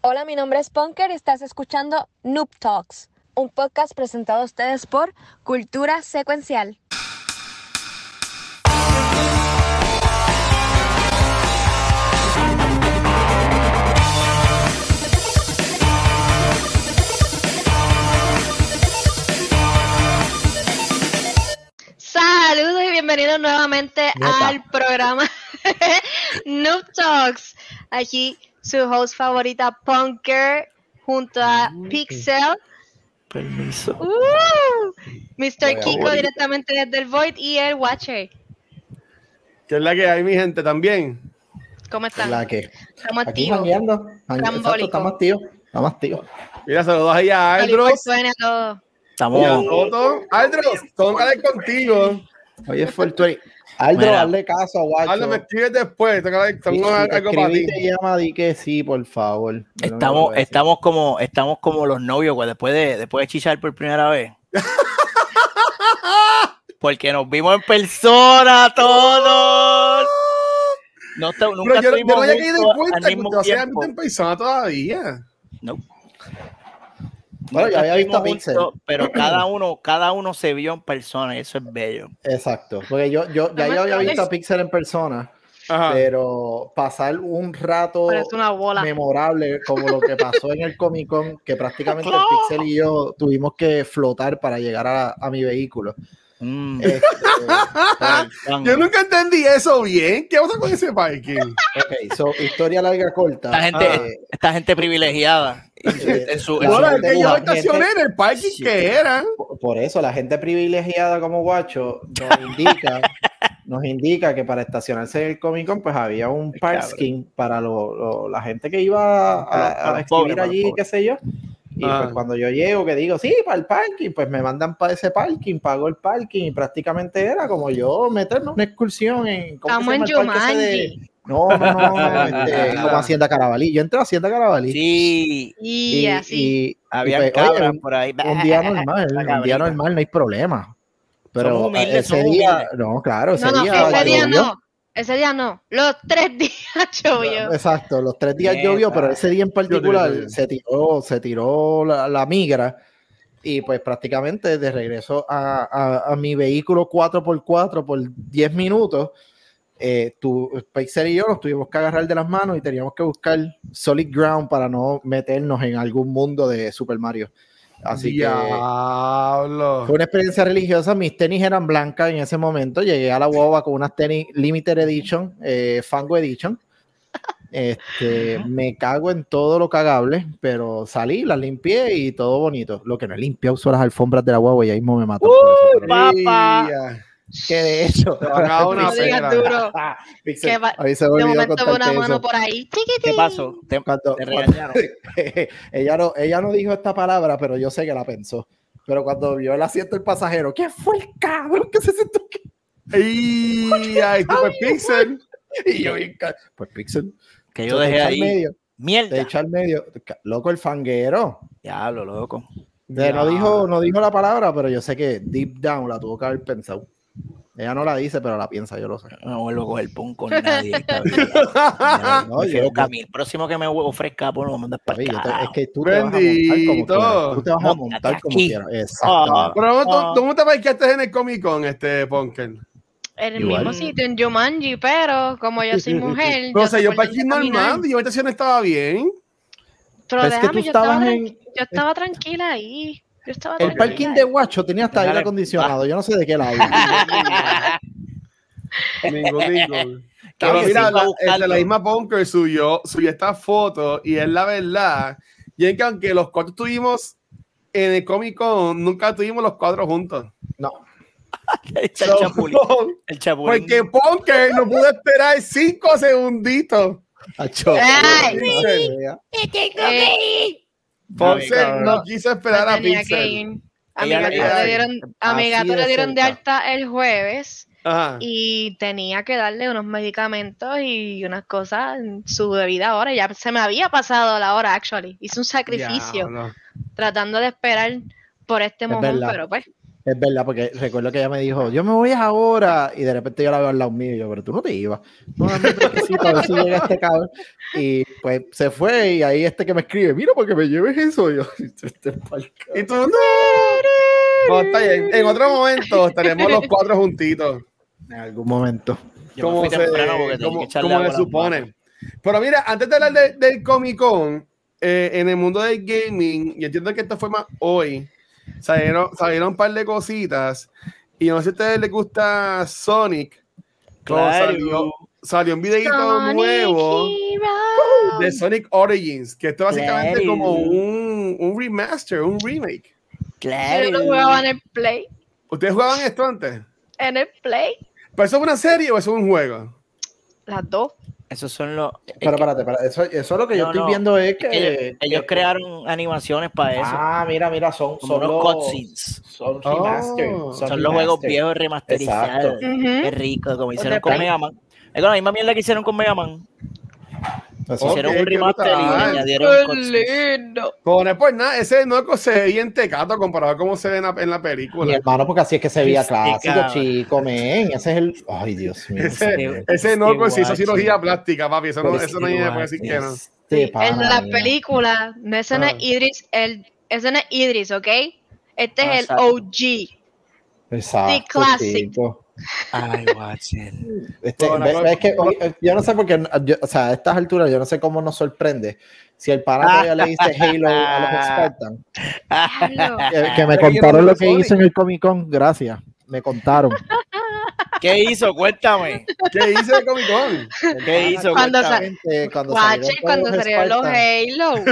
Hola, mi nombre es Punker y estás escuchando Noob Talks, un podcast presentado a ustedes por Cultura Secuencial. Saludos y bienvenidos nuevamente al programa Noob Talks. Aquí su host favorita, Punker, junto a mm, Pixel. Permiso. Uh, Mr. Kiko directamente desde el Void y el Watcher. ¿Qué es la que hay, mi gente, también? ¿Cómo están? La que... Estamos activos. Estamos activos. Estamos activos. Mira, saludos ahí a Aldros. Estamos. Aldros, tómale contigo. Hoy es 420. Aldo, darle caso a Guacho. Aldo, me escribes después. Tengo algo para ti. llama, di que sí, por favor. Estamos, estamos, como, estamos como los novios, pues, después de, después de chichar por primera vez. Porque nos vimos en persona todos. No, nunca Pero yo, yo no había caído en cuenta que tú en persona todavía. No. Bueno, yo Nunca había visto Pixel. Pero cada uno, cada uno se vio en persona y eso es bello. Exacto. Porque yo, yo ya yo había visto a Pixel en persona, Ajá. pero pasar un rato Parece una bola. memorable como lo que pasó en el Comic Con, que prácticamente el Pixel y yo tuvimos que flotar para llegar a, a mi vehículo. Mm, Este. Yo nunca entendí eso bien. ¿Qué pasa con ese parking? ok, so, historia larga corta. esta gente, esta gente privilegiada. eh, En su- en que yo estacioné gente- en el parking Sí. que era. por- eso la gente privilegiada como Guacho nos indica, nos indica que para estacionarse en el Comic Con pues había un parking para lo- lo- la gente que iba a, a, los allí, qué sé yo. Y Ah. pues cuando yo llego, que digo, sí, para el parking, pues me mandan para ese parking, pago el parking y prácticamente era como yo meterme una excursión en... ¿cómo que Estamos se en. No, no, no, este, como Hacienda Carabalí. Yo entré a Hacienda Carabalí. Sí, Y, así. y- y, había pues, oye, por ahí. un día normal, un día normal, no hay problema. Pero humildes, ese día, humildes. no, claro, ese no, no, día, ese día no. Ese día no. Los tres días llovió. Exacto, los tres días llovió, pero ese día en particular se tiró, se tiró la, la migra y pues prácticamente de regreso a, a- a mi vehículo 4x4 por 10 minutos, eh, tu, Pixel y yo nos tuvimos que agarrar de las manos y teníamos que buscar solid ground para no meternos en algún mundo de Super Mario. Así que Diablo. fue una experiencia religiosa. Mis tenis eran blancas en ese momento. Llegué a la guava con unas tenis Limited Edition, eh, Fango Edition. Este, me cago en todo lo cagable, pero salí, las limpié y todo bonito. Lo que no he limpiado son las alfombras de la guagua y ahí mismo me eso, pero- papá. Que de hecho, Te van a dar una pera. duro. Pixel, Que va- a mí se me De momento una mano eso. por ahí. ¿Qué pasó? Te, Cuando- te cuando- regañaron. ella, no, ella no dijo esta palabra, pero yo sé que la pensó. Pero cuando vio el asiento del pasajero, ¿qué fue el cabrón que se sentó aquí? Y ay, tipo el Pixel. Y yo, pues Pixel, Que yo dejé ahí. medio, Mierda. echa al medio. Loco, el fanguero. Diablo, loco. De- no, dijo, no dijo la palabra, pero yo sé que deep down la tuvo que haber pensado. Ella no la dice, pero la piensa, yo lo sé. No vuelvo a coger pun con nadie. No, yo- caminar. El próximo que me ofrezca, por lo yo te- para es que tú te vas a montar como Bendito. quieras. Tú te vas a montar como quieras. Exacto. Ah, Pero ¿cómo Ah. tú- ¿cómo te parqueaste en el Comic Con, este Punker? En el Igual. mismo sitio, en Jumanji, pero como yo soy mujer. No sé, yo soporto parking caminar. normal y mi estación estaba bien. Pero Es que déjame, tú yo estaba, estabas en- yo estaba tranquila ahí. Yo estaba El parking de Guacho tenía hasta aire acondicionado. Yo no sé de qué lado. Que Pero mira, a la, el de la misma Punker subió, subió esta foto y es la verdad. Y es que aunque los cuatro estuvimos en el Comic Con, nunca tuvimos los cuatro juntos. No. el So, chapulín. El chapulín. porque Punker no pudo esperar cinco segunditos. Acho. Ay. No se vea. Eh, Ponce no quiso esperar a tenía que Pixel. ir. A mi gato le dieron, a mi gato de le dieron de alta el jueves Ajá. y tenía que darle unos medicamentos y unas cosas en su debida hora. Ya se me había pasado la hora, actually. Hice un sacrificio tratando de esperar por este Es verdad. pero pues. Es verdad, porque recuerdo que ella me dijo, yo me voy ahora, y de repente yo la veo al lado mío, y yo, pero tú no te ibas. No, brequecito, a ver si llega este cabrón. Y pues se fue, y ahí este que me escribe, mira, porque me lleves eso. Y yo, este Y tú, no. No, está bien. En otro momento estaremos los cuatro juntitos. En algún momento. Como se, como- se supone. Pero mira, antes de hablar de- del Comic Con, eh, en el mundo del gaming, y entiendo que esto fue más hoy, salieron, salieron un par de cositas. Y no sé si a ustedes les gusta Sonic. Claro. Salió, salió un videito Sonic nuevo Hero. de Sonic Origins, que esto es básicamente Claro. como un, un remaster, un remake. Claro. Yo jugaba en el Play. ¿Ustedes jugaban esto antes? En el Play. ¿Pero eso es una serie o eso es un juego? Las dos. Esos son los. es Pero que- espérate, espérate, eso, eso es lo que yo estoy no, viendo es es que... ellos, ellos que- crearon animaciones para eso. Ah, mira, mira, son, son los... cutscenes. Son Oh. remaster. Son los juegos viejos remasterizados. Exacto. Qué rico, como hicieron con Play. Mega Man. Es con la misma mierda que hicieron con Mega Man. Hicieron un qué remaster y añadieron lindo. Pues nada, ese no se ve bien tecato comparado a cómo se ve en la, en la Mi película. hermano, porque así es que se veía Este clásico, chico, men. Ese es el. Ay, Dios mío. Ese, Este- ese no este se hizo cirugía plástica, papi. Eso no, eso no este hay puede decir que no. Este Sí, el pana, de la película, no es Ah. Idris, el, ese no es Idris, ¿ok? Este Ah, es el exacto. OG. Exacto, The classic. chico. Ay, watchen. Este, Bueno, ve- ve- es que, yo no sé por qué, yo- o sea, a estas alturas yo no sé cómo nos sorprende si el pana todavía le dice Halo a los. Diablo. Que, que me Pero contaron lo que hizo en el Comic Con, gracias. Me contaron. ¿Qué hizo? Cuéntame. ¿Qué hice de Comic Con? ¿Qué hizo? Cuando sa- cuando Guache, salieron cuando los salieron los. Halo.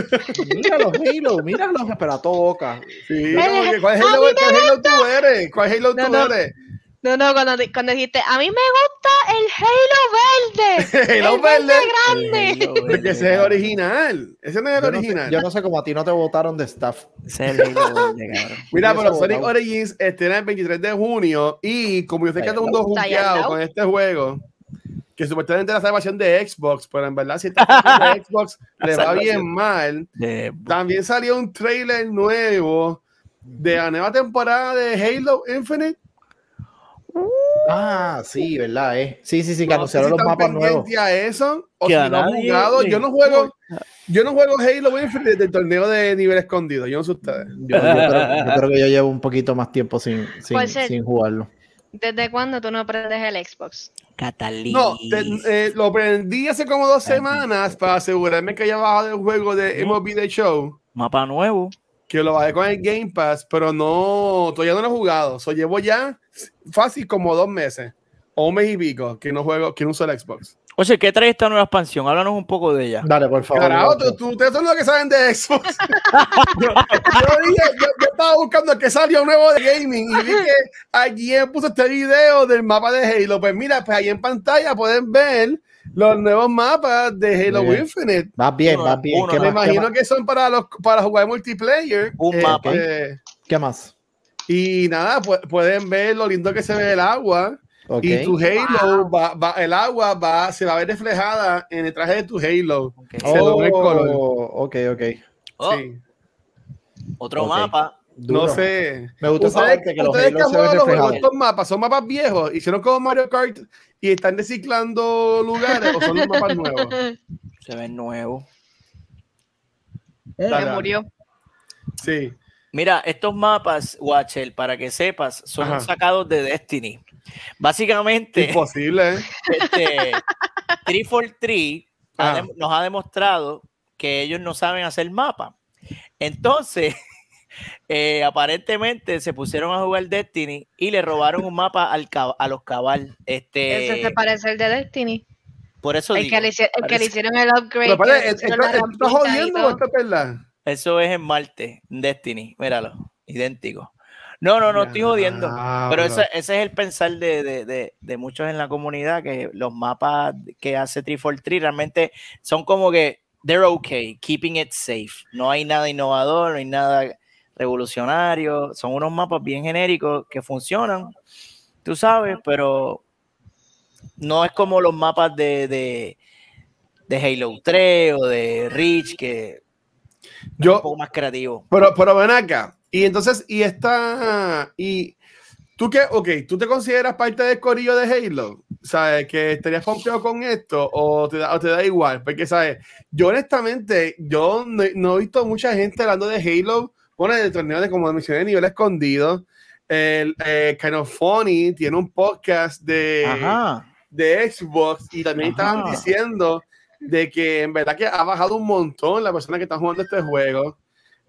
Mira los Halo, mira los esperato boca. Sí, Ay, como que, ¿cuál a Halo, cuál Halo tú eres? ¿Cuál Halo No, tú no. eres? No, no, cuando, cuando dijiste, a mí me gusta el Halo verde. Halo el verde verde. grande. Porque ese es el original. Ese no es el Yo no, sé, original. yo no sé cómo a ti no te votaron de staff. Ese es el Halo verde, cabrón. Mira, pero Sonic votado. Origins estrena el 23 de junio y como yo sé que todo el mundo lado. con este juego, que supuestamente la salvación de Xbox, pero en verdad si esta salvación de Xbox le va bien mal, De- también salió un trailer nuevo de la nueva temporada de Halo Infinite. Ah, sí, ¿verdad? Eh? Sí, sí, sí, que No anunciaron si los mapas nuevos. a eso o Que si a no han nadie jugado. Yo no juego, yo no juego Halo Infinite desde el torneo de nivel escondido. Yo no sé ustedes. Yo, yo creo, yo creo que yo llevo un poquito más tiempo sin, sin, sin jugarlo. ¿Desde cuándo tú no aprendes el Xbox? Catalina. No, te- eh, lo prendí hace como dos semanas para asegurarme que haya bajado el juego de MLB The Show, Mapa nuevo. que lo bajé con el Game Pass, pero no, todavía no lo he jugado. So, llevo ya fácil como dos meses o un mes y pico que no juego, que no uso el Xbox. Oye, ¿qué trae esta nueva expansión? Háblanos un poco de ella. Dale, por favor. Carajo, tú, tú- ustedes son los que saben de Xbox. yo, yo dije- yo- yo estaba buscando que salió nuevo de gaming y vi que alguien puso este video del mapa de Halo. Pues mira, pues ahí en pantalla pueden ver los nuevos mapas de Halo bien. Infinite. Vas bien, vas bien. uno ¿Qué Me más, qué, imagino más? que son para los para jugar multiplayer. Un Este, mapa. ¿Qué más? Y nada, pu- pueden ver lo lindo que se ve el agua. Y tu Halo, va, va- el agua va, se va a ver reflejada en el traje de tu Halo. Ok. se ve el color. Oh, ok, ok. Oh, Sí. Otro mapa. Duro. No sé. Me gusta parte que los ustedes que se ven jugado los juegos, reflejados. estos mapas son mapas viejos, hicieron como Mario Kart y están reciclando lugares o son los mapas nuevos. Se ven nuevos. Se dale. murió. Sí. Mira, estos mapas, Watcher, para que sepas, son Ajá. sacados de Destiny. Básicamente, Imposible, ¿eh? este, 343 ha nos ha demostrado que ellos no saben hacer mapa. Entonces, eh, aparentemente se pusieron a jugar Destiny y le robaron un mapa al a los cabal. Este, Ese se parece al de Destiny. por eso El digo, que, le, el que le hicieron el upgrade. Pero, que espérate, le ¿esto pusieron la esto está rampita y jodiendo o esto es verdad? Eso es en Marte, Destiny, míralo, idéntico. No, no, no estoy jodiendo. Pero ese, ese es el pensar de, de- de- de muchos en la comunidad, que los mapas que hace 343 realmente son como que they're okay, keeping it safe. No hay nada innovador, no hay nada revolucionario. Son unos mapas bien genéricos que funcionan, tú sabes, pero no es como los mapas de, de, de Halo 3 o de Reach, que es un Yo, poco más creativo. pero, pero ven acá. Y entonces, y esta, y ¿Tú qué? Ok, ¿tú te consideras parte del corillo de Halo? ¿Sabes? ¿Que estarías confiado con esto o te, da, te da igual? Porque, ¿sabes? Yo honestamente, yo no, he visto mucha gente hablando de Halo. Bueno, el torneo de, como mencioné, nivel escondido. El eh, Kind of Funny tiene un podcast de, de Xbox y también estaban diciendo de que en verdad que ha bajado un montón la persona que está jugando este juego.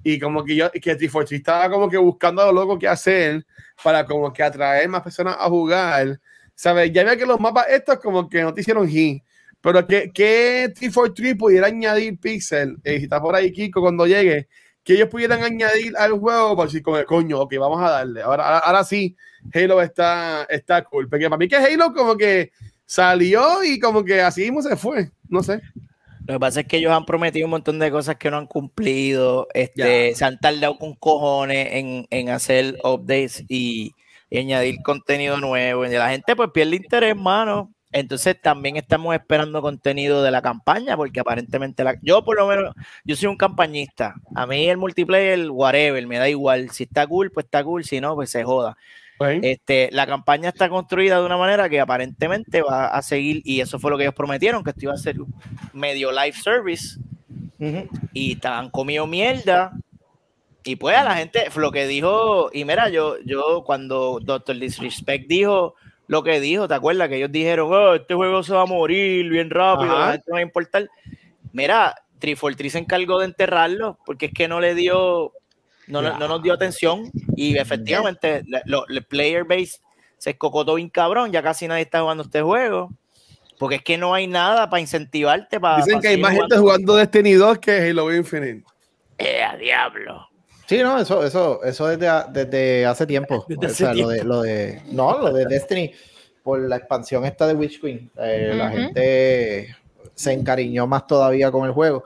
Y como que yo, que t estaba como que buscando a lo loco que hacer para como que atraer más personas a jugar, ¿sabes? Ya veo que los mapas estos como que no te hicieron hit, pero que, que T43 pudiera añadir Pixel, eh, si está por ahí Kiko cuando llegue, que ellos pudieran añadir al juego para decir, como, coño, ok, vamos a darle. Ahora, ahora, sí, Halo está, está cool, porque para mí que Halo como que salió y como que así mismo se fue, no sé. Lo que pasa es que ellos han prometido un montón de cosas que no han cumplido. Este, se han tardado con cojones en, hacer updates y, añadir contenido nuevo. Y la gente pues pierde interés, mano. Entonces también estamos esperando contenido de la campaña, porque aparentemente la, yo por lo menos, yo soy un campañista. A mí el multiplayer, whatever, me da igual. Si está cool, pues está cool. Si no, pues se joda. Este, la campaña está construida de una manera que aparentemente va a seguir, y eso fue lo que ellos prometieron, que esto iba a ser medio live service. Y estaban comido mierda. Y pues a la gente, lo que dijo, y mira, yo, yo cuando Doctor Disrespect dijo lo que dijo, ¿te acuerdas? Que ellos dijeron, oh, este juego se va a morir bien rápido, no va a importar. Mira, Trifortree se encargó de enterrarlo porque es que no le dio no, no, nos dio atención y efectivamente el player base se escocotó bien cabrón, ya casi nadie está jugando este juego. Porque es que no hay nada para incentivarte para. Dicen que hay más gente jugando Destiny 2 que Halo Infinite. ¡Eh, a diablo! Sí, no, eso, eso, eso desde, desde hace tiempo. o sea, Lo, de, lo de. No, lo de Destiny, por la expansión esta de Witch Queen, eh, la gente se encariñó más todavía con el juego.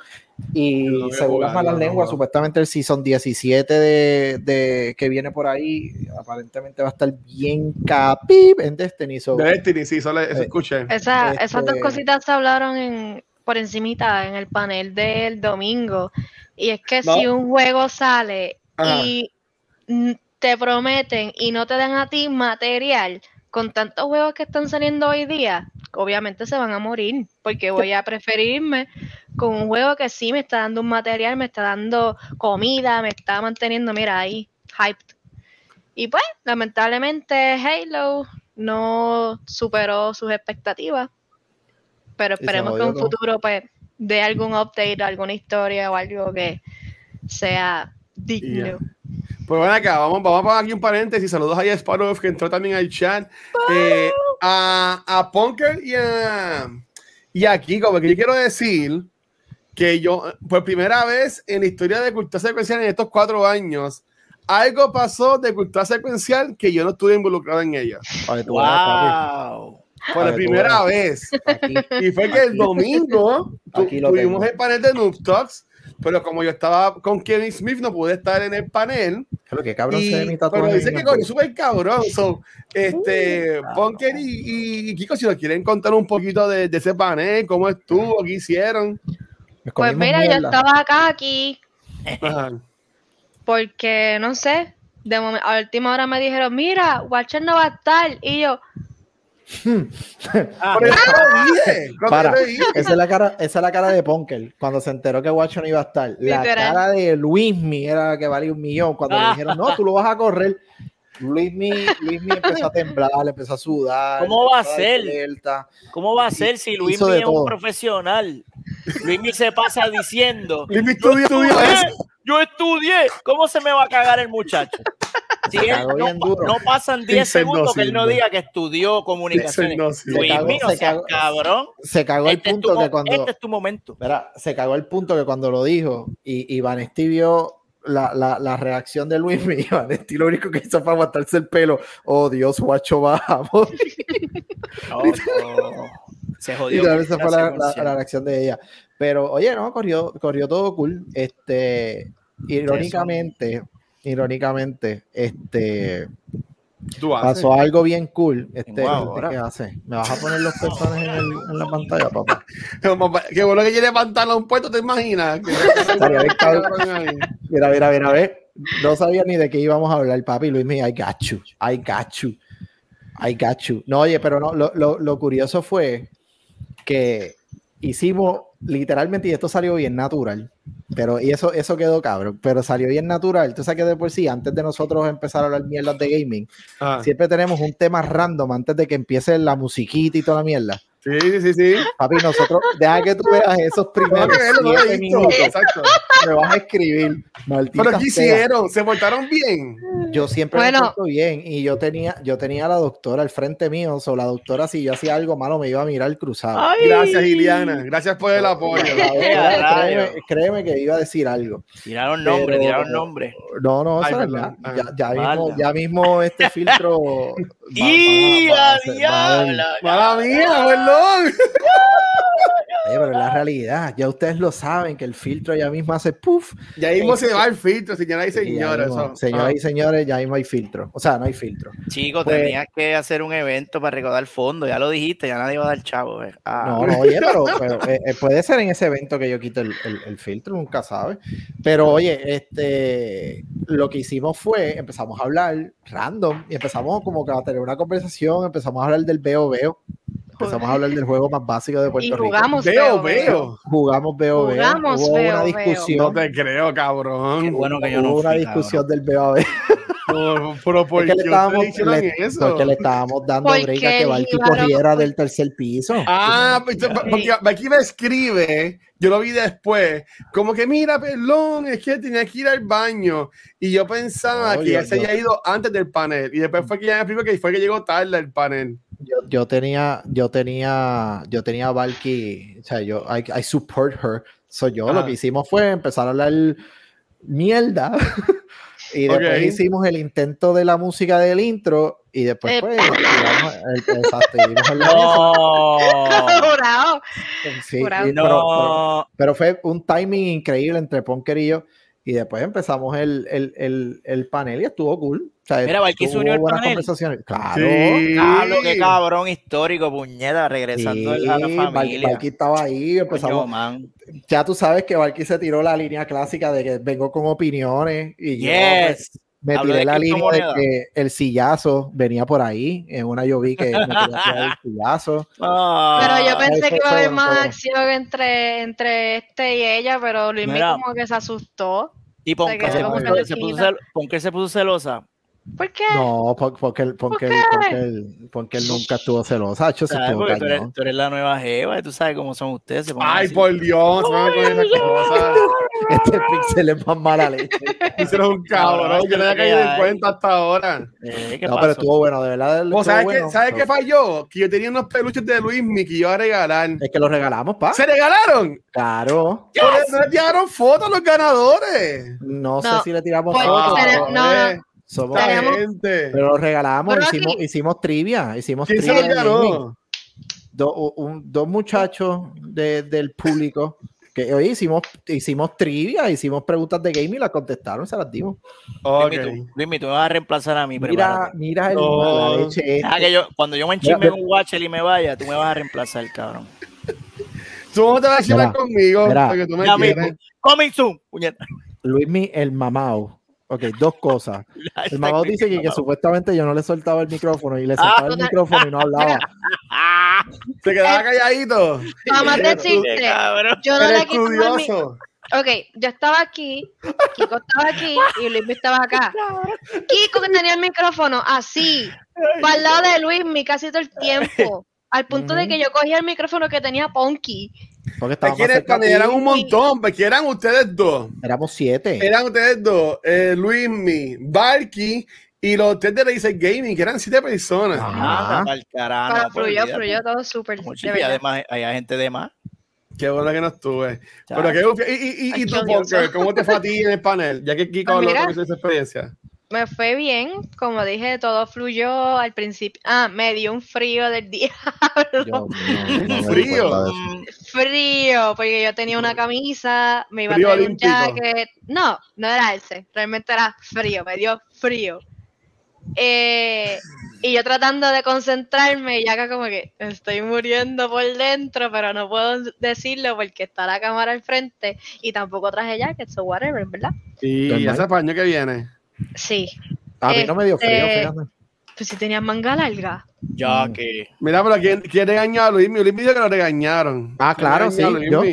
Y según las malas lenguas, supuestamente el Season 17 de, de, que viene por ahí, aparentemente va a estar bien capip en Destiny. de Destiny, sí, solo eso eh, escuché. Esa, Esas dos este cositas se hablaron en, por encimita en el panel del domingo. Y es que si un juego sale y te prometen y no te dan a ti material, con tantos juegos que están saliendo hoy día, obviamente se van a morir, porque voy a preferirme con un juego que sí me está dando un material, me está dando comida, me está manteniendo, mira, ahí, hyped. Y pues, lamentablemente, Halo no superó sus expectativas, pero esperemos que en un futuro, pues, dé algún update, alguna historia o algo que sea digno. Pues bueno, acá, vamos, vamos a poner aquí un paréntesis. Saludos a Sparrow, que entró también al chat. Eh, a, a Punker y a, y a Kiko, porque yo quiero decir que yo, por primera vez en la historia de cultura secuencial en estos cuatro años, algo pasó de cultura secuencial que yo no estuve involucrado en ella. wow. Por primera vez. Y fue que el domingo tuvimos el panel de Noob Talks pero como yo estaba con Kevin Smith, no pude estar en el panel. Pero qué cabrón y, se Pero dice que es súper cabrón. So, este, uh, y, y, Kiko, si nos quieren contar un poquito de, de ese panel, cómo estuvo, qué hicieron. Pues mira, yo estaba acá aquí. Porque, no sé, de momento, a última hora me dijeron, mira, Watcher no va a estar. Y yo, Ah, Para, esa es la cara, esa es la cara de Ponker cuando se enteró que Watson iba a estar. La cara de Luismi era la que valía un millón. Cuando le dijeron, no, tú lo vas a correr. Luismi, Luismi empezó a temblar, empezó a sudar. ¿Cómo va a ser? ¿Cómo va a ser si Luismi es un profesional? Luismi se pasa diciendo. Luismi estudió, yo estudié. ¿Cómo se me va a cagar el muchacho? Si no, pasan 10 segundos que él no diga que estudió comunicaciones. Luis mío, se cagó, cabrón. Se cagó el este punto que cuando. Este es tu momento. se cagó el punto que cuando lo dijo y, y Vanesti vio la, la, la, reacción de Luis y Vanesti lo único que hizo fue aguantarse el pelo. Oh Dios, guacho, vamos. Se jodió. Y esa fue la, reacción de ella. Pero, oye, no, corrió, corrió todo cool. Este, irónicamente, irónicamente, este, pasó algo bien cool. Este, ¿Qué hace? ¿Me vas a poner los personajes en, la pantalla, papá? Qué bueno que tiene pantalón puesto, ¿te imaginas? mira, mira, mira, ver. No sabía ni de qué íbamos a hablar, papi. Luis me I got you, I got you, I got you. No, oye, pero no, lo, lo, lo curioso fue que hicimos literalmente, y esto salió bien natural, pero y eso, eso quedó cabrón, pero salió bien natural. Tú sabes que de por sí, antes de nosotros empezar a hablar mierdas de gaming, ah. siempre tenemos un tema random antes de que empiece la musiquita y toda la mierda. Sí, sí, sí. Papi, nosotros, deja que tú veas esos primeros siete minutos. Exacto. Me vas a escribir. Pero ¿qué hicieron? ¿Se portaron bien? Yo siempre me porto bien y yo tenía, yo tenía a la doctora al frente mío, o la doctora si yo hacía algo malo me iba a mirar cruzado. Gracias, Iliana. Gracias por el apoyo. créeme, que iba a decir algo. Tiraron nombre, tiraron nombre. No, no, Ay, ya, ya, mismo, ya mismo este filtro... ¡Y a ¡Mala mía, pero la realidad, ya ustedes lo saben que el filtro ya mismo hace puff. Ya mismo se va el filtro, señoras y señores. señoras y señores, ya mismo hay filtro. O sea, no hay filtro. Chicos, pues, tenías que hacer un evento para recaudar fondo, ya lo dijiste, ya nadie va a dar chavo. Eh. Ah. No, no, oye, pero, eh, eh, puede ser en ese evento que yo quito el, el, filtro, nunca sabe. Pero oye, este, lo que hicimos fue, empezamos a hablar random y empezamos como que a tener una conversación, empezamos a hablar del veo veo Empezamos a hablar del juego más básico de Puerto y jugamos Rico. Veo, veo. Jugamos veo, veo. Jugamos Hubo veo, una discusión. No te creo, cabrón. Qué bueno que yo no Hubo una discusión del veo, veo. pero ¿por qué le estábamos, le, eso? Porque le estábamos dando break a que Valky corriera del tercer piso. Ah, pues, porque Valky me escribe, yo lo vi después, como que mira, perdón, es que tenía que ir al baño. Y yo pensaba que ya se había ido antes del panel. Y después fue que ya me explicó que fue que llegó tarde el panel. Yo, yo, tenía, yo tenía, yo tenía a Valky, o sea, yo, I, I support her. soy yo lo que hicimos fue empezar a hablar mierda. y después hicimos el intento de la música del intro y después pues, el, exacto, y no. sí, pero, pero, fue un timing increíble entre Ponker y yo y después empezamos el, el, el, el panel y estuvo cool. O sea, Mira, Valky unió el panel. Claro. Sí. Claro, qué cabrón histórico, puñeta, regresando a la familia. Valky estaba ahí, empezamos. ya tú sabes que Valky se tiró la línea clásica de que vengo con opiniones y yes. yo me tiré la línea de que el sillazo venía por ahí. En una yo vi que me el sillazo. pero yo pensé que iba a haber más acción entre, entre este y ella, pero Luis como que se asustó. ¿Y por qué se, se, puso celosa? ¿Por qué? No, porque, él, porque, él, porque, él, nunca estuvo. Hecho, se tú, eres, tú, eres, la nueva Jeva y tú sabes cómo son ustedes. Ay, por Dios, Este pixel es más mala leche. Ese es un cabrón que no había caído en cuenta hasta ahora. Eh, no, pero estuvo bueno, de verdad. ¿O sabes, bueno, qué, ¿sabes qué falló? Que yo tenía unos peluches de Luis que iba a regalar. Es que los regalamos, pa. ¿Se regalaron? Claro. ¿No le tiraron fotos a los ganadores? No, sé si le tiramos pues, fotos. no. Somos gente. Pero lo regalamos, hicimos, hicimos trivia. Hicimos trivia. dos muchachos de, del público que hoy hicimos, hicimos trivia, hicimos preguntas de gaming y las contestaron, se las dimos. Okay. Luis, tú me vas a reemplazar a mí. Mira, mira el oh. leche ah, que yo, cuando yo me enchisme en un watcher y me vaya, tú me vas a reemplazar, cabrón. Tú no te vas a chismear conmigo. Mira, porque tú me Coming soon, puñeta. Luismi, el mamao Ok, dos cosas. El mamado dice que, supuestamente yo no le soltaba el micrófono y le soltaba el micrófono y no hablaba. Se quedaba calladito. Mamá te existe. Yo no le quito el Ok, yo estaba aquí, Kiko estaba aquí y Luis estaba acá. Kiko que tenía el micrófono así, para el lado de Luis casi todo el tiempo. Al punto de que yo cogía el micrófono que tenía Ponky porque eran un montón, porque eran ustedes dos. Éramos siete. Eran ustedes dos, eh, Luismi, Barky y los tres de Laser Gaming, que eran siete personas. Ah, carajo. fluyó, fluyó todo súper. Y además hay gente de más. Qué bueno que no estuve. Pero qué, y, y, y, tú, ¿cómo te fue a ti en el panel? Ya que Kiko pues habló con esa experiencia me fue bien, como dije, todo fluyó al principio. Ah, me dio un frío del diablo. frío. Frío, porque yo tenía una camisa, me iba a traer un jacket. No, no era ese, realmente era frío, me dio frío. Eh, y yo tratando de concentrarme, y acá como que estoy muriendo por dentro, pero no puedo decirlo porque está la cámara al frente y tampoco traje jacket, so whatever, ¿verdad? Y ese paño que viene. Sí. A mí no me dio frío, Este, fíjate. Pues si tenías manga larga. Ya que. Mira, pero ¿quién, quién regañó a Luismi? Luismi dijo que lo regañaron. Ah, ¿Quién claro, sí, yo.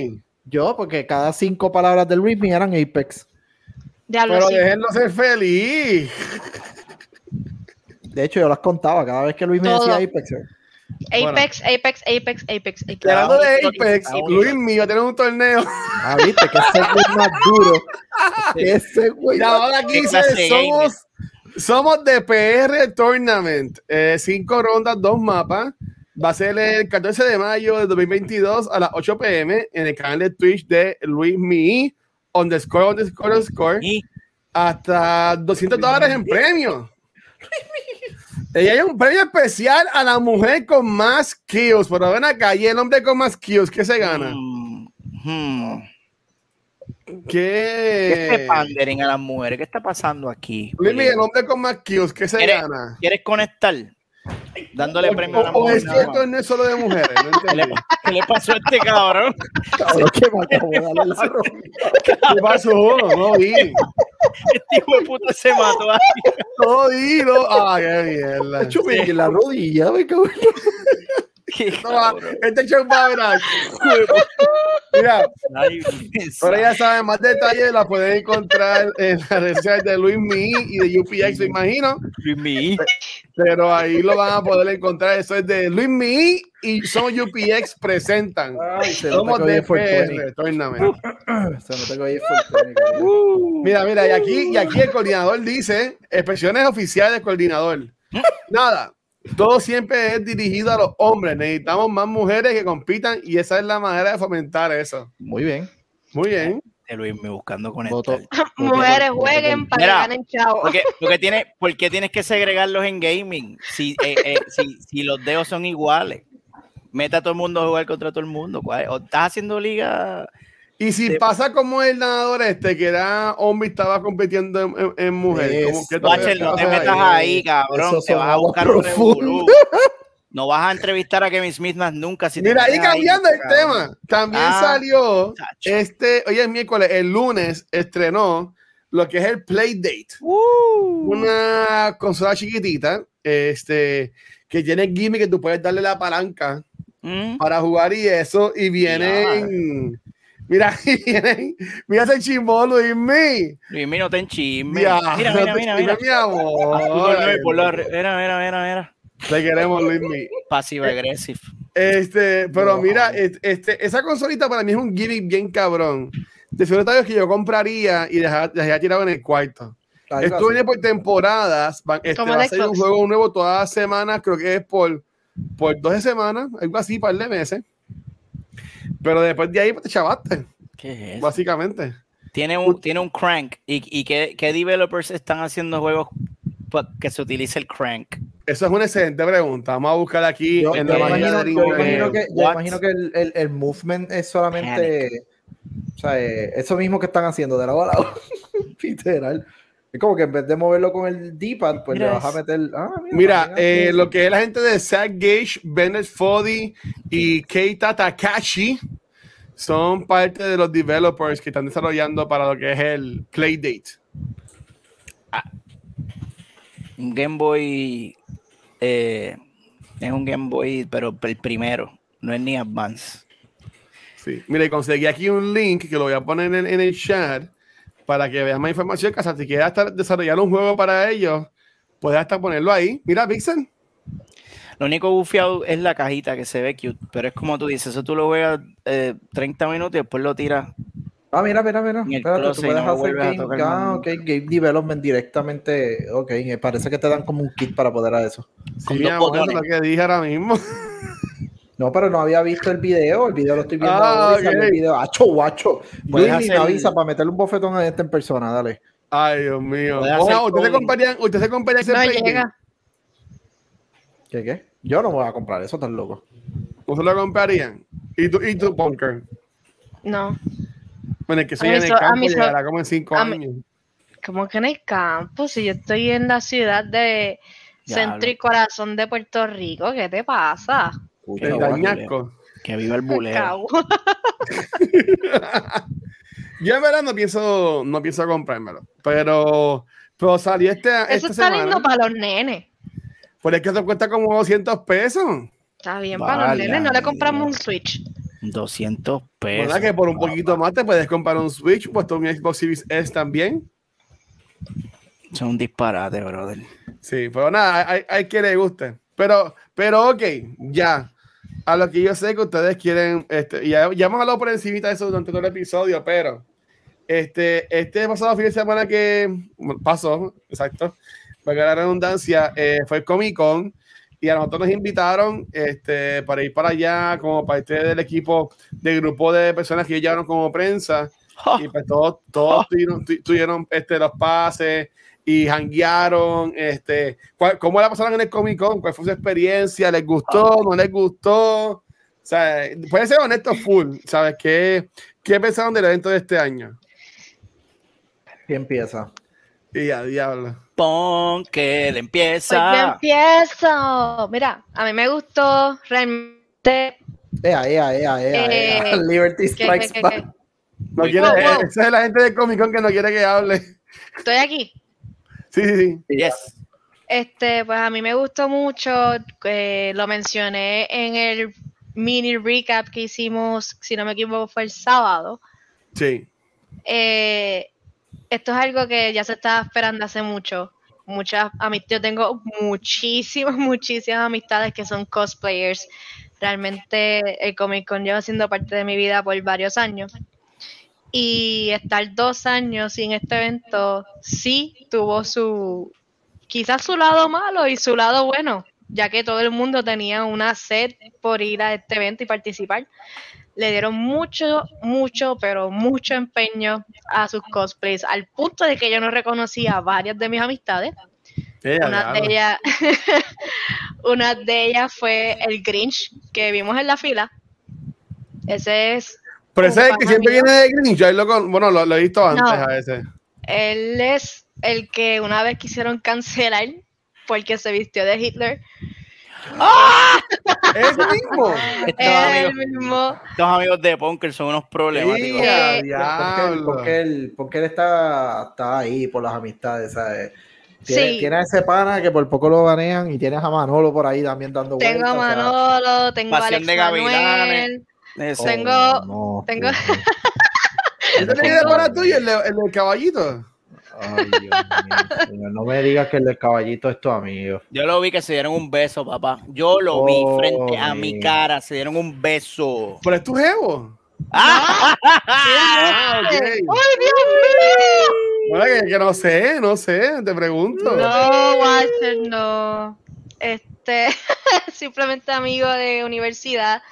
Yo, porque cada cinco palabras del Luismi eran Apex. Pero sí. déjenlo ser feliz. De hecho, yo las contaba cada vez que Luis me Todo. decía Apex. Apex, Apex, Apex, Apex, Apex. Y hablando de Apex, la va a tener un torneo. Ah, viste, que ese es más duro. Que ese güey. Y ahora aquí dice, somos, somos de PR Tournament. Eh, cinco rondas, dos mapas. Va a ser el 14 de mayo de 2022 a las 8 pm en el canal de Twitch de Luis Mi, underscore, underscore, underscore. Hasta 200 dólares en premio. Y hay un premio especial a la mujer con más kills. Pero ven acá, y el hombre con más kills, ¿qué se gana? Mm, hmm. ¿Qué? Este pandering a las mujeres, ¿qué está pasando aquí? Luis el hombre con más kills, ¿qué se ¿Quieres, gana? ¿Quieres conectar? Dándole premio a la O, o mujer. es más. no es solo de mujeres. no ¿Qué le, qué le pasó a este cabrón? Cabrón, ronda. ¿Qué pasó? No vi. Este hijo de puta se mató ahí. No vi. No. Ah, qué mierda. En la rodilla, me cabrón. Qué No va, cabrón. Este show va a ver. Mira, Ahora ya saben más detalles, la pueden encontrar en las redes sociales de Luis Mi y de UPX, me imagino. Luis Mi. Pero ahí lo van a poder encontrar. Eso es de Luis Mi y Somos UPX presentan. Ay, Somos de es 420. PR, Tournament. Se nota que hoy es 420, cabrón. Mira, mira, y aquí, y aquí el coordinador dice, expresiones oficiales del coordinador. Nada, todo siempre es dirigido a los hombres. Necesitamos más mujeres que compitan y esa es la manera de fomentar eso. Muy bien. Muy bien. De Luis Mi buscando Voto. conectar. Mujeres jueguen para que ganen chavo. Porque, porque tiene, ¿Por qué tienes que segregarlos en gaming? Si, eh, eh, si, si los dedos son iguales. Meta a todo el mundo a jugar contra todo el mundo. ¿cuál? ¿O estás haciendo liga? Y si pasa como el nadador este, que era hombre y estaba compitiendo en, en- en mujeres. Es- como que Watcher, no te pasa metas ahí, cabrón. Te vas a buscar un. No vas a entrevistar a Kevin Smith más nunca. Si Mira, ahí, cambiando el cabrón. tema, también Ah, salió Chacho. este, hoy es miércoles, el lunes estrenó lo que es el Playdate. Uh. una consola chiquitita, este, que tiene gimmick que tú puedes darle la palanca Mm. para jugar y eso, y vienen, mira, mira ese chimbolo Luis Mi. Luis Mi, no te enchismes. Ya, Mira, mira, mira, chismes, mira. mi amor. Mira, mira, mira, mira. Te queremos, Luis Mi. Pasivo agresivo. Este, pero Wow. mira, este, esa consolita para mí es un gimmick bien cabrón. De figuritas que yo compraría y dejaría, tirado en el cuarto. Esto viene por temporadas. van- Este, va a ser un juego nuevo todas las semanas. Creo que es por, por 12 semanas, algo así, par de meses. Pero después de ahí, pues te chavaste, ¿Qué es eso? básicamente. Tiene un, tiene un crank. ¿Y, y qué, qué developers están haciendo juegos que se utilice el crank? Eso es una excelente pregunta. Vamos a buscar aquí Yo, en yo la imagino, del yo imagino que, yo imagino que el, el, el movement es solamente o sea, eh, eso mismo que están haciendo de lado a lado. Literal. Es como que en vez de moverlo con el D-pad, pues Mira le vas a meter. Ah, mira, Mira, mira, eh, eso. lo que es la gente de Zack Gage, Bennett Foddy y Keita Takashi son parte de los developers que están desarrollando para lo que es el Playdate. Un Game Boy. eh, es un Game Boy, pero el primero. No es ni Advance. Sí. Mira, y conseguí aquí un link que lo voy a poner en, en el chat para que veas más información. Que hasta si quieres hasta desarrollar un juego para ellos, puedes hasta ponerlo ahí. Mira, Vixen. Lo único bufiado es la cajita que se ve cute, pero es como tú dices, eso tú lo juegas eh, 30 minutos y después lo tiras. Ah, mira, mira, mira. Espérate, tú puedes no hacer a game, tocar ah, más ok, game development directamente. Ok, me parece que te dan como un kit para poder hacer eso. Con Sí, dos eso es botones. lo que dije ahora mismo. No, pero no había visto el video. El video lo estoy viendo Ah, ahora y sale ok. el video. ¡Acho, guacho! Puedes Luis, me hacer- avisa para meterle un bofetón a este en persona, dale. Ay, Dios mío. Ojalá, hacer ¿Ustedes se comprarían, ustedes se comprarían ese No llega. ¿Qué, qué? Yo no voy a comprar eso tan loco. ¿Ustedes lo comprarían? ¿Y tú, y tú Bunker? No. Bueno, el que soy en el so- campo so- llegará como en cinco años. como que en el campo, si yo estoy en la ciudad de centro y corazón de Puerto Rico, ¿qué te pasa? Que viva el buleo. yo en verdad no pienso, no pienso comprármelo, pero, pero salió este. Eso está lindo para los nenes. Pues es que eso cuesta como 200 pesos. Está bien, para los nenes no le compramos un Switch. 200 pesos. ¿Verdad que por un poquito más te puedes comprar un Switch, puesto un Xbox Series S también? Son un disparate, brother. Sí, pero nada, hay, hay que le guste. Pero, pero ok, ya. A lo que yo sé que ustedes quieren, este, ya, ya hemos hablado por encima de eso durante todo el episodio, pero este, este pasado fin de semana que pasó, exacto, para la redundancia, eh, fue el Comic Con y a nosotros nos invitaron este, para ir para allá como parte del equipo del grupo de personas que llegaron como prensa y pues todos, todos tuvieron, este, los pases y hanguearon, este, ¿cómo la pasaron en el Comic Con? ¿Cuál fue su experiencia? ¿Les gustó? ¿No les gustó? O sea, puede ser honesto full, ¿sabes? ¿Qué, qué pensaron del evento de este año? ¿Quién empieza? Y a diablo. Pon que le empieza. Pues empiezo. Mira, a mí me gustó realmente. Ea, ea, ea, ea, Liberty Strikes Back. No quiere, Esa es la gente de Comic Con que no quiere que hable. Estoy aquí. Sí, sí, sí. Yes. Este, pues a mí me gustó mucho, eh, lo mencioné en el mini recap que hicimos, si no me equivoco, fue el sábado. Sí. Eh, esto es algo que ya se estaba esperando hace mucho. Muchas yo tengo muchísimas, muchísimas amistades que son cosplayers. Realmente el Comic Con lleva siendo parte de mi vida por varios años. Y estar dos años sin este evento sí tuvo su, quizás su lado malo y su lado bueno, ya que todo el mundo tenía una sed por ir a este evento y participar le dieron mucho, mucho, pero mucho empeño a sus cosplays, al punto de que yo no reconocía a varias de mis amistades. una, de ellas, una de ellas fue el Grinch que vimos en la fila. Ese es. Pero ese es el que siempre viene de Grinch. bueno, lo, he visto antes a ese. Él es el que una vez quisieron cancelar porque se vistió de Hitler ¡Ah! Es el mismo. Estos, amigos, mismo. estos amigos de Punker son unos problemáticos. porque, él, porque, él, está, está ahí por las amistades, ¿sabes? Tiene, tiene, a ese pana que por poco lo banean y tienes a Manolo por ahí también dando vueltas. Tengo a Manolo, tengo a Alex de Manuel, tengo... Oh, no, tengo... ¿Este tiene para tuyo, el, el del caballito? Ay, Dios mío, no me digas que el del caballito es tu amigo. Yo lo vi que se dieron un beso, papá. Yo lo vi oh, frente a mi cara, se dieron un beso. ¿Pero es tu jevo? ¡Ah! ¡Ay, Dios mío! que, no sé, no sé, te pregunto. No, Walter, no. Este, simplemente amigo de universidad.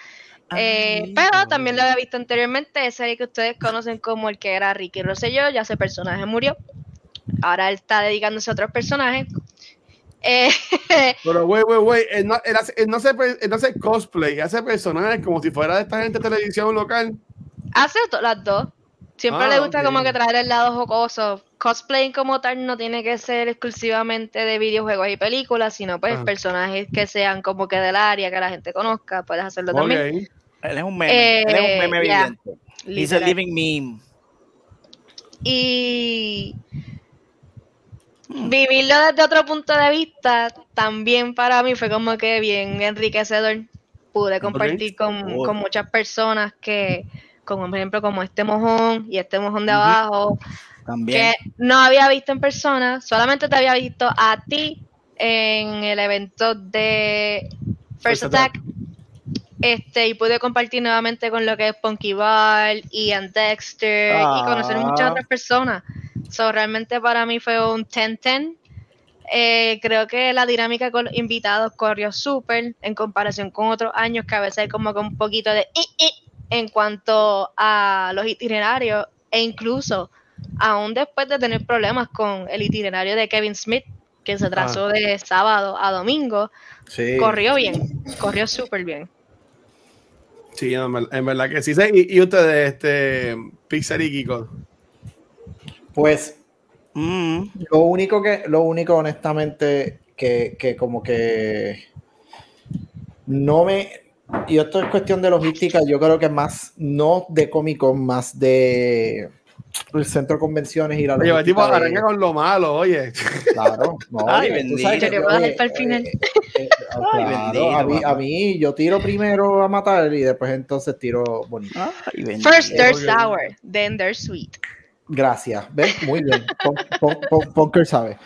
Eh, pero también lo había visto anteriormente, ese que ustedes conocen como el que era Ricky Rosselló, ya ese personaje murió. Ahora él está dedicándose a otros personajes. Eh, Pero, güey, güey, güey, él no, hace, cosplay, hace personajes como si fuera de esta gente de televisión local. Hace las dos. Siempre le ah, gusta como que traer el lado jocoso. Cosplay como tal no tiene que ser exclusivamente de videojuegos y películas, sino pues ah. personajes que sean como que del área, que la gente conozca, puedes hacerlo también. Él es un meme, él es un meme eh, viviente. He's a living meme. Y vivirlo desde otro punto de vista también para mí fue como que bien enriquecedor. Pude compartir con, muchas personas que, como por ejemplo, como este mojón y este mojón de abajo, que no había visto en persona, solamente te había visto a ti en el evento de First, Attack. Este, y pude compartir nuevamente con lo que es Punky Ball, Ian Dexter y conocer muchas ah. otras personas. So, realmente para mí fue un 10-10. Eh, creo que la dinámica con los invitados corrió súper en comparación con otros años que a veces hay como que un poquito de en cuanto a los itinerarios e incluso aún después de tener problemas con el itinerario de Kevin Smith que se trazó ah. de sábado a domingo, corrió bien, corrió súper bien. Sí, en verdad que sí. ¿Y, y ustedes, este, Pixar y Kiko? Pues Mm. Lo único que, lo único honestamente que, que como que no me, y esto es cuestión de logística, yo creo que más, no de cómico, más de el centro de convenciones y la Oye, tipo arranca con lo malo, oye. Claro, no, Ay, bendito. a, mí, yo tiro primero a matar y después entonces tiro bonito. First they're sour, then they're sweet. Gracias, ¿ves? Muy bien. Punker sabe.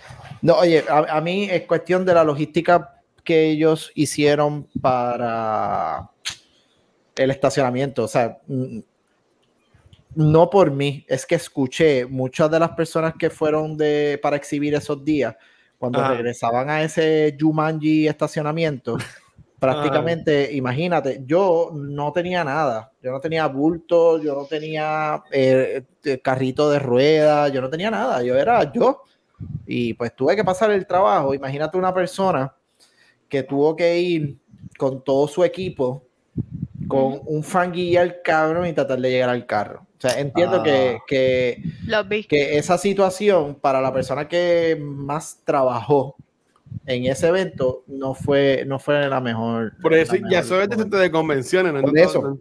No, oye, a, a mí es cuestión de la logística que ellos hicieron para el estacionamiento. O sea, no por mí, es que escuché muchas de las personas que fueron de, para exhibir esos días, cuando regresaban a ese Jumanji estacionamiento, prácticamente, imagínate, yo no tenía nada, yo no tenía bulto, yo no tenía eh, carrito de ruedas, yo no tenía nada, yo era yo. Y pues tuve que pasar el trabajo. Imagínate una persona que tuvo que ir con todo su equipo, con un fanguilla cabrón y tratar de llegar al carro. O sea, entiendo que, ah. que, que, esa situación para la persona que más trabajó en ese evento no fue, no fue la mejor. Por eso ya soy de de convenciones, ¿no? eso.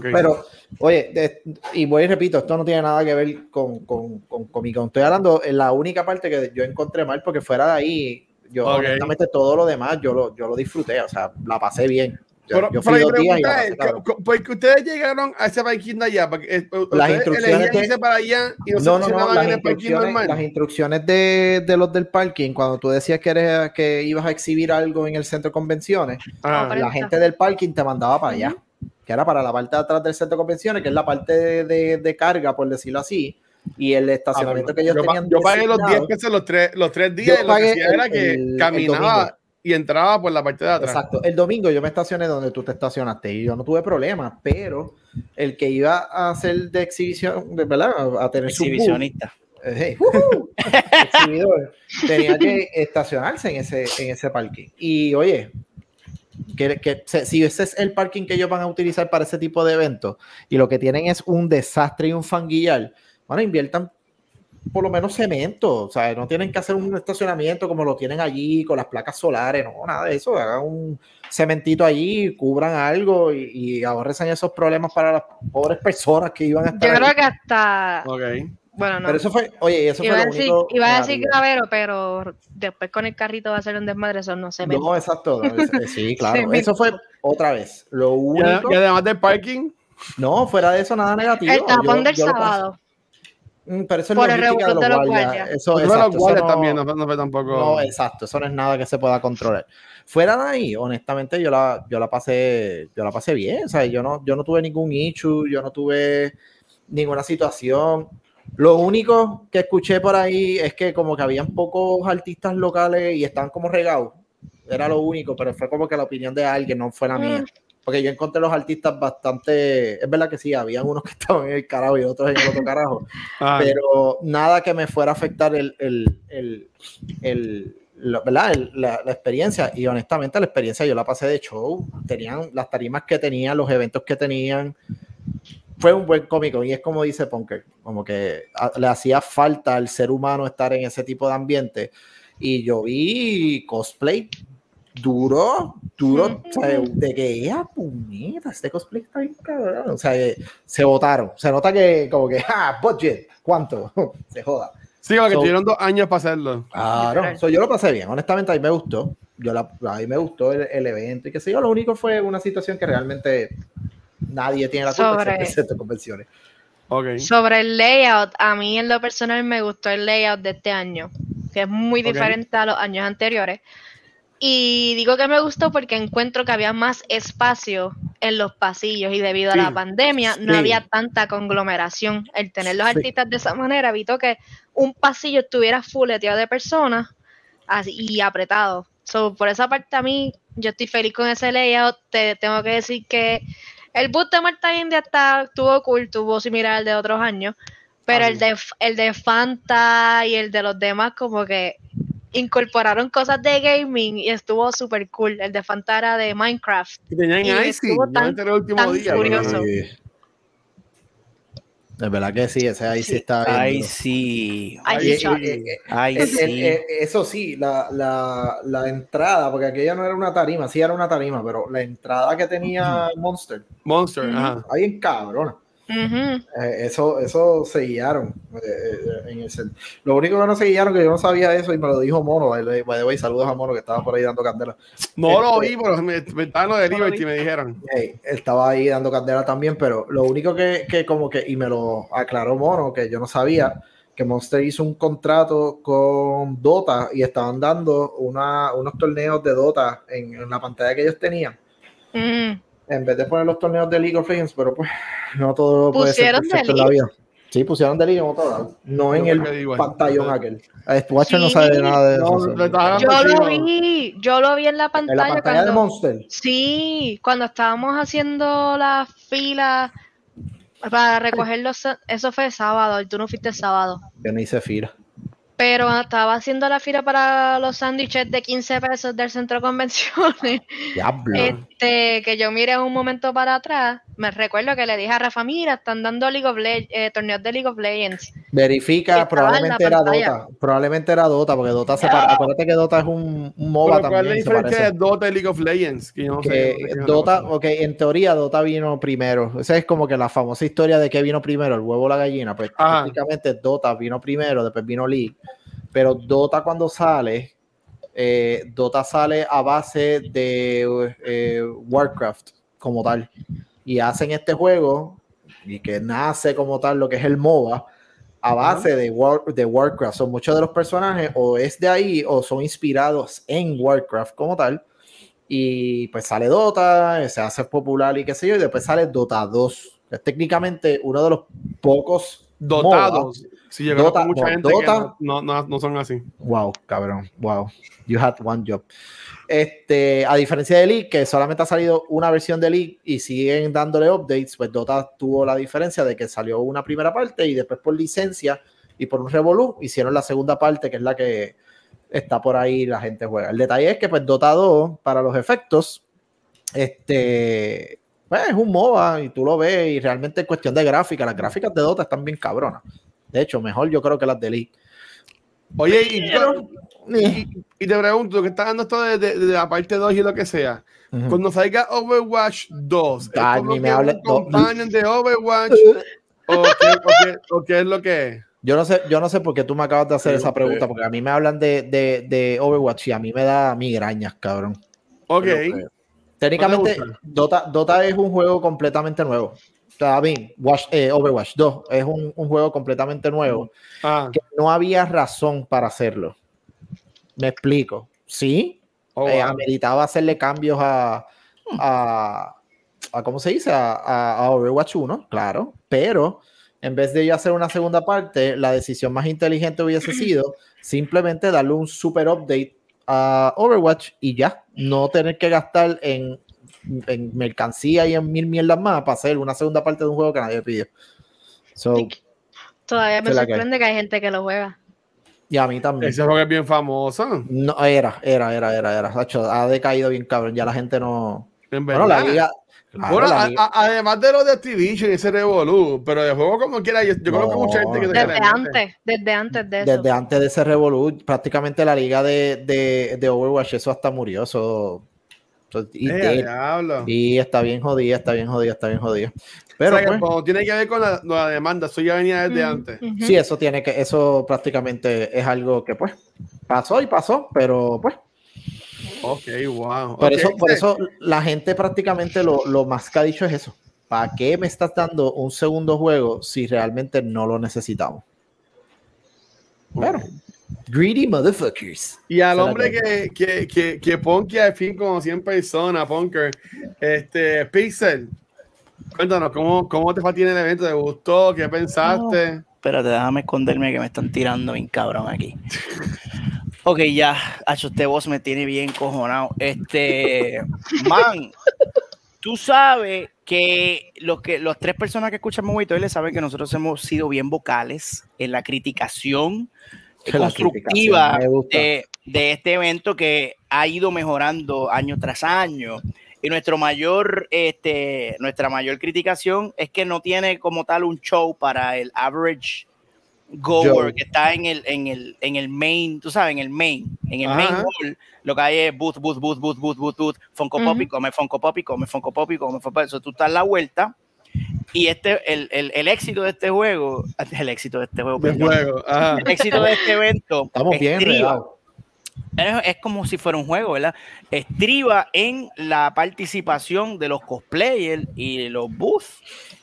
Pero, oye, y voy y repito, esto no tiene nada que ver con, con, con Comic Con. Estoy hablando en la única parte que yo encontré mal, porque fuera de ahí, yo honestamente todo lo demás, yo lo, yo lo disfruté, o sea, la pasé bien. Pero, yo fui dos días y porque ustedes llegaron a ese parking de allá, porque eh, las instrucciones de, para allá y no, no, no, las, instrucciones, las instrucciones de, de, los del parking, cuando tú decías que, eres, que ibas a exhibir algo en el centro de convenciones, ah. la gente del parking te mandaba para allá, que era para la parte de atrás del centro de convenciones, que es la parte de, de carga, por decirlo así, y el estacionamiento ah, que ellos tenían. Yo pagué los 10 pesos los tres, los tres días, yo pagué lo que era que caminaba y entraba por la parte de atrás. Exacto. El domingo yo me estacioné donde tú te estacionaste y yo no tuve problemas, pero el que iba a hacer de exhibición, de, ¿verdad? A tener Exhibicionista. Eh, tenía que estacionarse en ese, en ese parking. Y oye, que, que, si ese es el parking que ellos van a utilizar para ese tipo de eventos y lo que tienen es un desastre y un fanguillar, bueno, inviertan por lo menos cemento, o sea, no tienen que hacer un estacionamiento como lo tienen allí con las placas solares, no, nada de eso, hagan un cementito allí, cubran algo y, y ahorren esos problemas para las pobres personas que iban a estar. Yo creo que hasta. Bueno, no. Pero eso fue, oye, eso iba fue lo decir, único Iba a decir gravero, pero después con el carrito va a ser un desmadre, eso no se ve. No, exacto. Sí, claro. eso fue otra vez. Lo único. ¿Y además del parking? No, fuera de eso, nada negativo. El tapón del sábado. Mm, pero eso es logística de los, guardias. Eso, exacto, los no, también no, no, tampoco. No, exacto, eso no es nada que se pueda controlar. Fuera de ahí, honestamente, yo la, yo la pasé, yo la pasé bien. O sea, yo no, yo no tuve ningún issue, yo no tuve ninguna situación. Lo único que escuché por ahí es que como que habían pocos artistas locales y estaban como regados. Era lo único, pero fue como que la opinión de alguien, no fue la mía. Porque yo encontré los artistas bastante, es verdad que sí, habían unos que estaban en el carajo y otros en el otro carajo, pero nada que me fuera a afectar el, el, el, el ¿verdad? La, la, experiencia. Y honestamente la experiencia yo la pasé de show, tenían las tarimas que tenían, los eventos que tenían, fue un buen cómico y es como dice Punker, como que le hacía falta al ser humano estar en ese tipo de ambiente. Y yo vi cosplay duro, duro, o sea, de que ya, puñeta, este cosplay está bien cabrón. O sea, se votaron. Se nota que, como que, ah, budget, ¿cuánto? se joda. Sí, como que tuvieron dos años para hacerlo. Claro, yo lo pasé bien. Honestamente, a mí me gustó. Yo la, a mí me gustó el, evento y qué sé yo. Lo único fue una situación que realmente nadie tiene la culpa de convenciones. Okay. Sobre el layout, a mí en lo personal me gustó el layout de este año, que es muy diferente a los años anteriores. Y digo que me gustó porque encuentro que había más espacio en los pasillos y debido a la pandemia no había tanta conglomeración. El tener los artistas de esa manera evitó que un pasillo estuviera fuleteado de personas así, y apretado. So, por esa parte a mí, yo estoy feliz con ese layout. Te tengo que decir que el boot de Marta India está, tuvo cool, tuvo similar al de otros años. Pero el de, el de Fanta y el de los demás, como que incorporaron cosas de gaming y estuvo súper cool. El de Fantara de Minecraft. Y tenían Icy, estuvo tan, el último día, curioso. De verdad que sí, ese ahí sí, está. Ahí sí. Ahí sí. eso sí, la, la, la, entrada, porque aquella no era una tarima, sí era una tarima, pero la entrada que tenía Monster. Monster, ajá. Ahí en cabrona. Eh, eso, eso se guiaron. Eh, eh, lo único que no se guiaron, que yo no sabía eso y me lo dijo Mono. By saludos a Mono que estaba por ahí dando candela. No lo vi, pero me, me estaban de Liberty y me dijeron. estaba ahí dando candela también, pero lo único que, que, como que, y me lo aclaró Mono, que yo no sabía, que Monster hizo un contrato con Dota y estaban dando una, unos torneos de Dota en, la pantalla que ellos tenían. Mm en vez de poner los torneos de League of Legends, pero pues no todo puede ser perfecto en la vida. Sí, pusieron de League en otro lado, no en el pantallón aquel. Watcher no sabe nada de eso. yo lo vi, yo lo vi en la pantalla. ¿En la pantalla de Monster? Sí, cuando estábamos haciendo la fila para recoger los... Eso fue sábado, y tú no fuiste sábado. Yo no hice fila pero estaba haciendo la fila para los sándwiches de 15 pesos del centro de convenciones. Este, que yo miré un momento para atrás, me recuerdo que le dije a Rafa, mira, están dando League of eh, torneos de League of Legends. Verifica, probablemente era Dota, probablemente era Dota, porque Dota se para, acuérdate que Dota es un, un MOBA también. ¿Cuál es la diferencia de Dota y League of Legends? Que no sé, Dota, ok, en teoría Dota vino primero. Esa es como que la famosa historia de que vino primero, el huevo o la gallina. Pues prácticamente Dota vino primero, después vino League pero Dota cuando sale, eh, Dota sale a base de eh, Warcraft como tal. Y hacen este juego, y que nace como tal lo que es el MOBA, a base de, de Warcraft. Son muchos de los personajes o es de ahí o son inspirados en Warcraft como tal. Y pues sale Dota, se hace popular y qué sé yo, y después sale Dota 2. Es técnicamente uno de los pocos dotados. Sí, yo Dota, mucha gente Dota, no, no, no, son así. Wow, cabrón, wow. You had one job. Este, a diferencia de League, que solamente ha salido una versión de League y siguen dándole updates, pues Dota tuvo la diferencia de que salió una primera parte y después por licencia y por un revolú hicieron la segunda parte, que es la que está por ahí la gente juega. El detalle es que pues Dota 2, para los efectos, este, pues, es un MOBA y tú lo ves y realmente es cuestión de gráfica, las gráficas de Dota están bien cabronas. De hecho, mejor yo creo que las de League. Oye, y, te pregunto, ¿qué está dando esto de, la parte 2 y lo que sea? Cuando salga Overwatch 2, ¿es me hable, de Overwatch? ¿O qué, es lo que es? Yo no sé, yo no sé por qué tú me acabas de hacer esa pregunta, porque a mí me hablan de, de, Overwatch y a mí me da migrañas, cabrón. Ok. técnicamente, Dota, Dota es un juego completamente nuevo bien, eh, Overwatch 2 es un, juego completamente nuevo ah. que no había razón para hacerlo. Me explico. Sí, oh, eh, ameritaba hacerle cambios a, a, ¿cómo se dice? A, Overwatch 1, claro, pero en vez de yo hacer una segunda parte, la decisión más inteligente hubiese sido simplemente darle un super update a Overwatch y ya, no tener que gastar en en mercancía y en mil mierdas más para hacer una segunda parte de un juego que nadie pidió. Todavía me sorprende que hay gente que lo juega. Y a mí también. Ese juego es bien famoso. No, era, era, era, era, era. ha decaído bien cabrón. Ya la gente no. bueno, la liga. bueno, además de lo de Activision y ese Revolu, pero de juego como quiera, yo, yo conozco mucha gente que Desde antes, desde antes de eso. Desde antes de ese Revolu, prácticamente la liga de, de, de Overwatch, eso hasta murió. Eso y, y, está bien jodida, está bien jodida, está bien jodida. Pero pues, tiene que ver con la, demanda, eso ya venía desde antes. Sí, eso tiene que, eso prácticamente es algo que pues pasó y pasó, pero pues. Ok, wow. Por, Eso, por eso la gente prácticamente lo, lo más que ha dicho es eso. ¿Para qué me estás dando un segundo juego si realmente no lo necesitamos? Bueno, Greedy motherfuckers. Y al hombre que, que, que, que Ponky al fin como 100 personas, Punker, este, Pixel, cuéntanos, ¿cómo, cómo te fue en el evento? ¿Te gustó? ¿Qué pensaste? espérate, déjame esconderme que me están tirando bien cabrón aquí. ok, ya, hecho este voz me tiene bien cojonado. Este, man, tú sabes que los que las tres personas que escuchan Movito le saben que nosotros hemos sido bien vocales en la criticación constructiva de, de, este evento que ha ido mejorando año tras año. Y nuestro mayor, este, nuestra mayor criticación es que no tiene como tal un show para el average goer que está en el, en el, en el main, tú sabes, en el main, en el main hall, lo que hay es booth, booth, booth, booth, booth, booth, booth, Funko Pop y come Funko Pop y come Funko Pop y come Funko Pop. Eso tú estás en la vuelta y este, el, el, el, éxito de este juego, el éxito de este juego, juego. el éxito de este evento, estamos bien, es, es, como si fuera un juego, ¿verdad? Estriba en la participación de los cosplayers y los booths.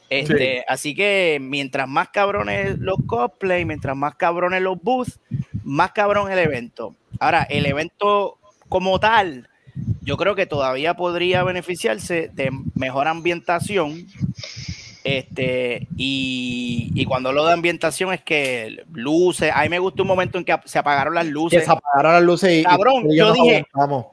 Este, Así que mientras más cabrones los cosplay, mientras más cabrones los booths, más cabrón el evento. Ahora, el evento como tal, yo creo que todavía podría beneficiarse de mejor ambientación este, y, y, cuando hablo de ambientación es que luces, a mí me gustó un momento en que se apagaron las luces. se apagaron las luces y. Cabrón, yo dije,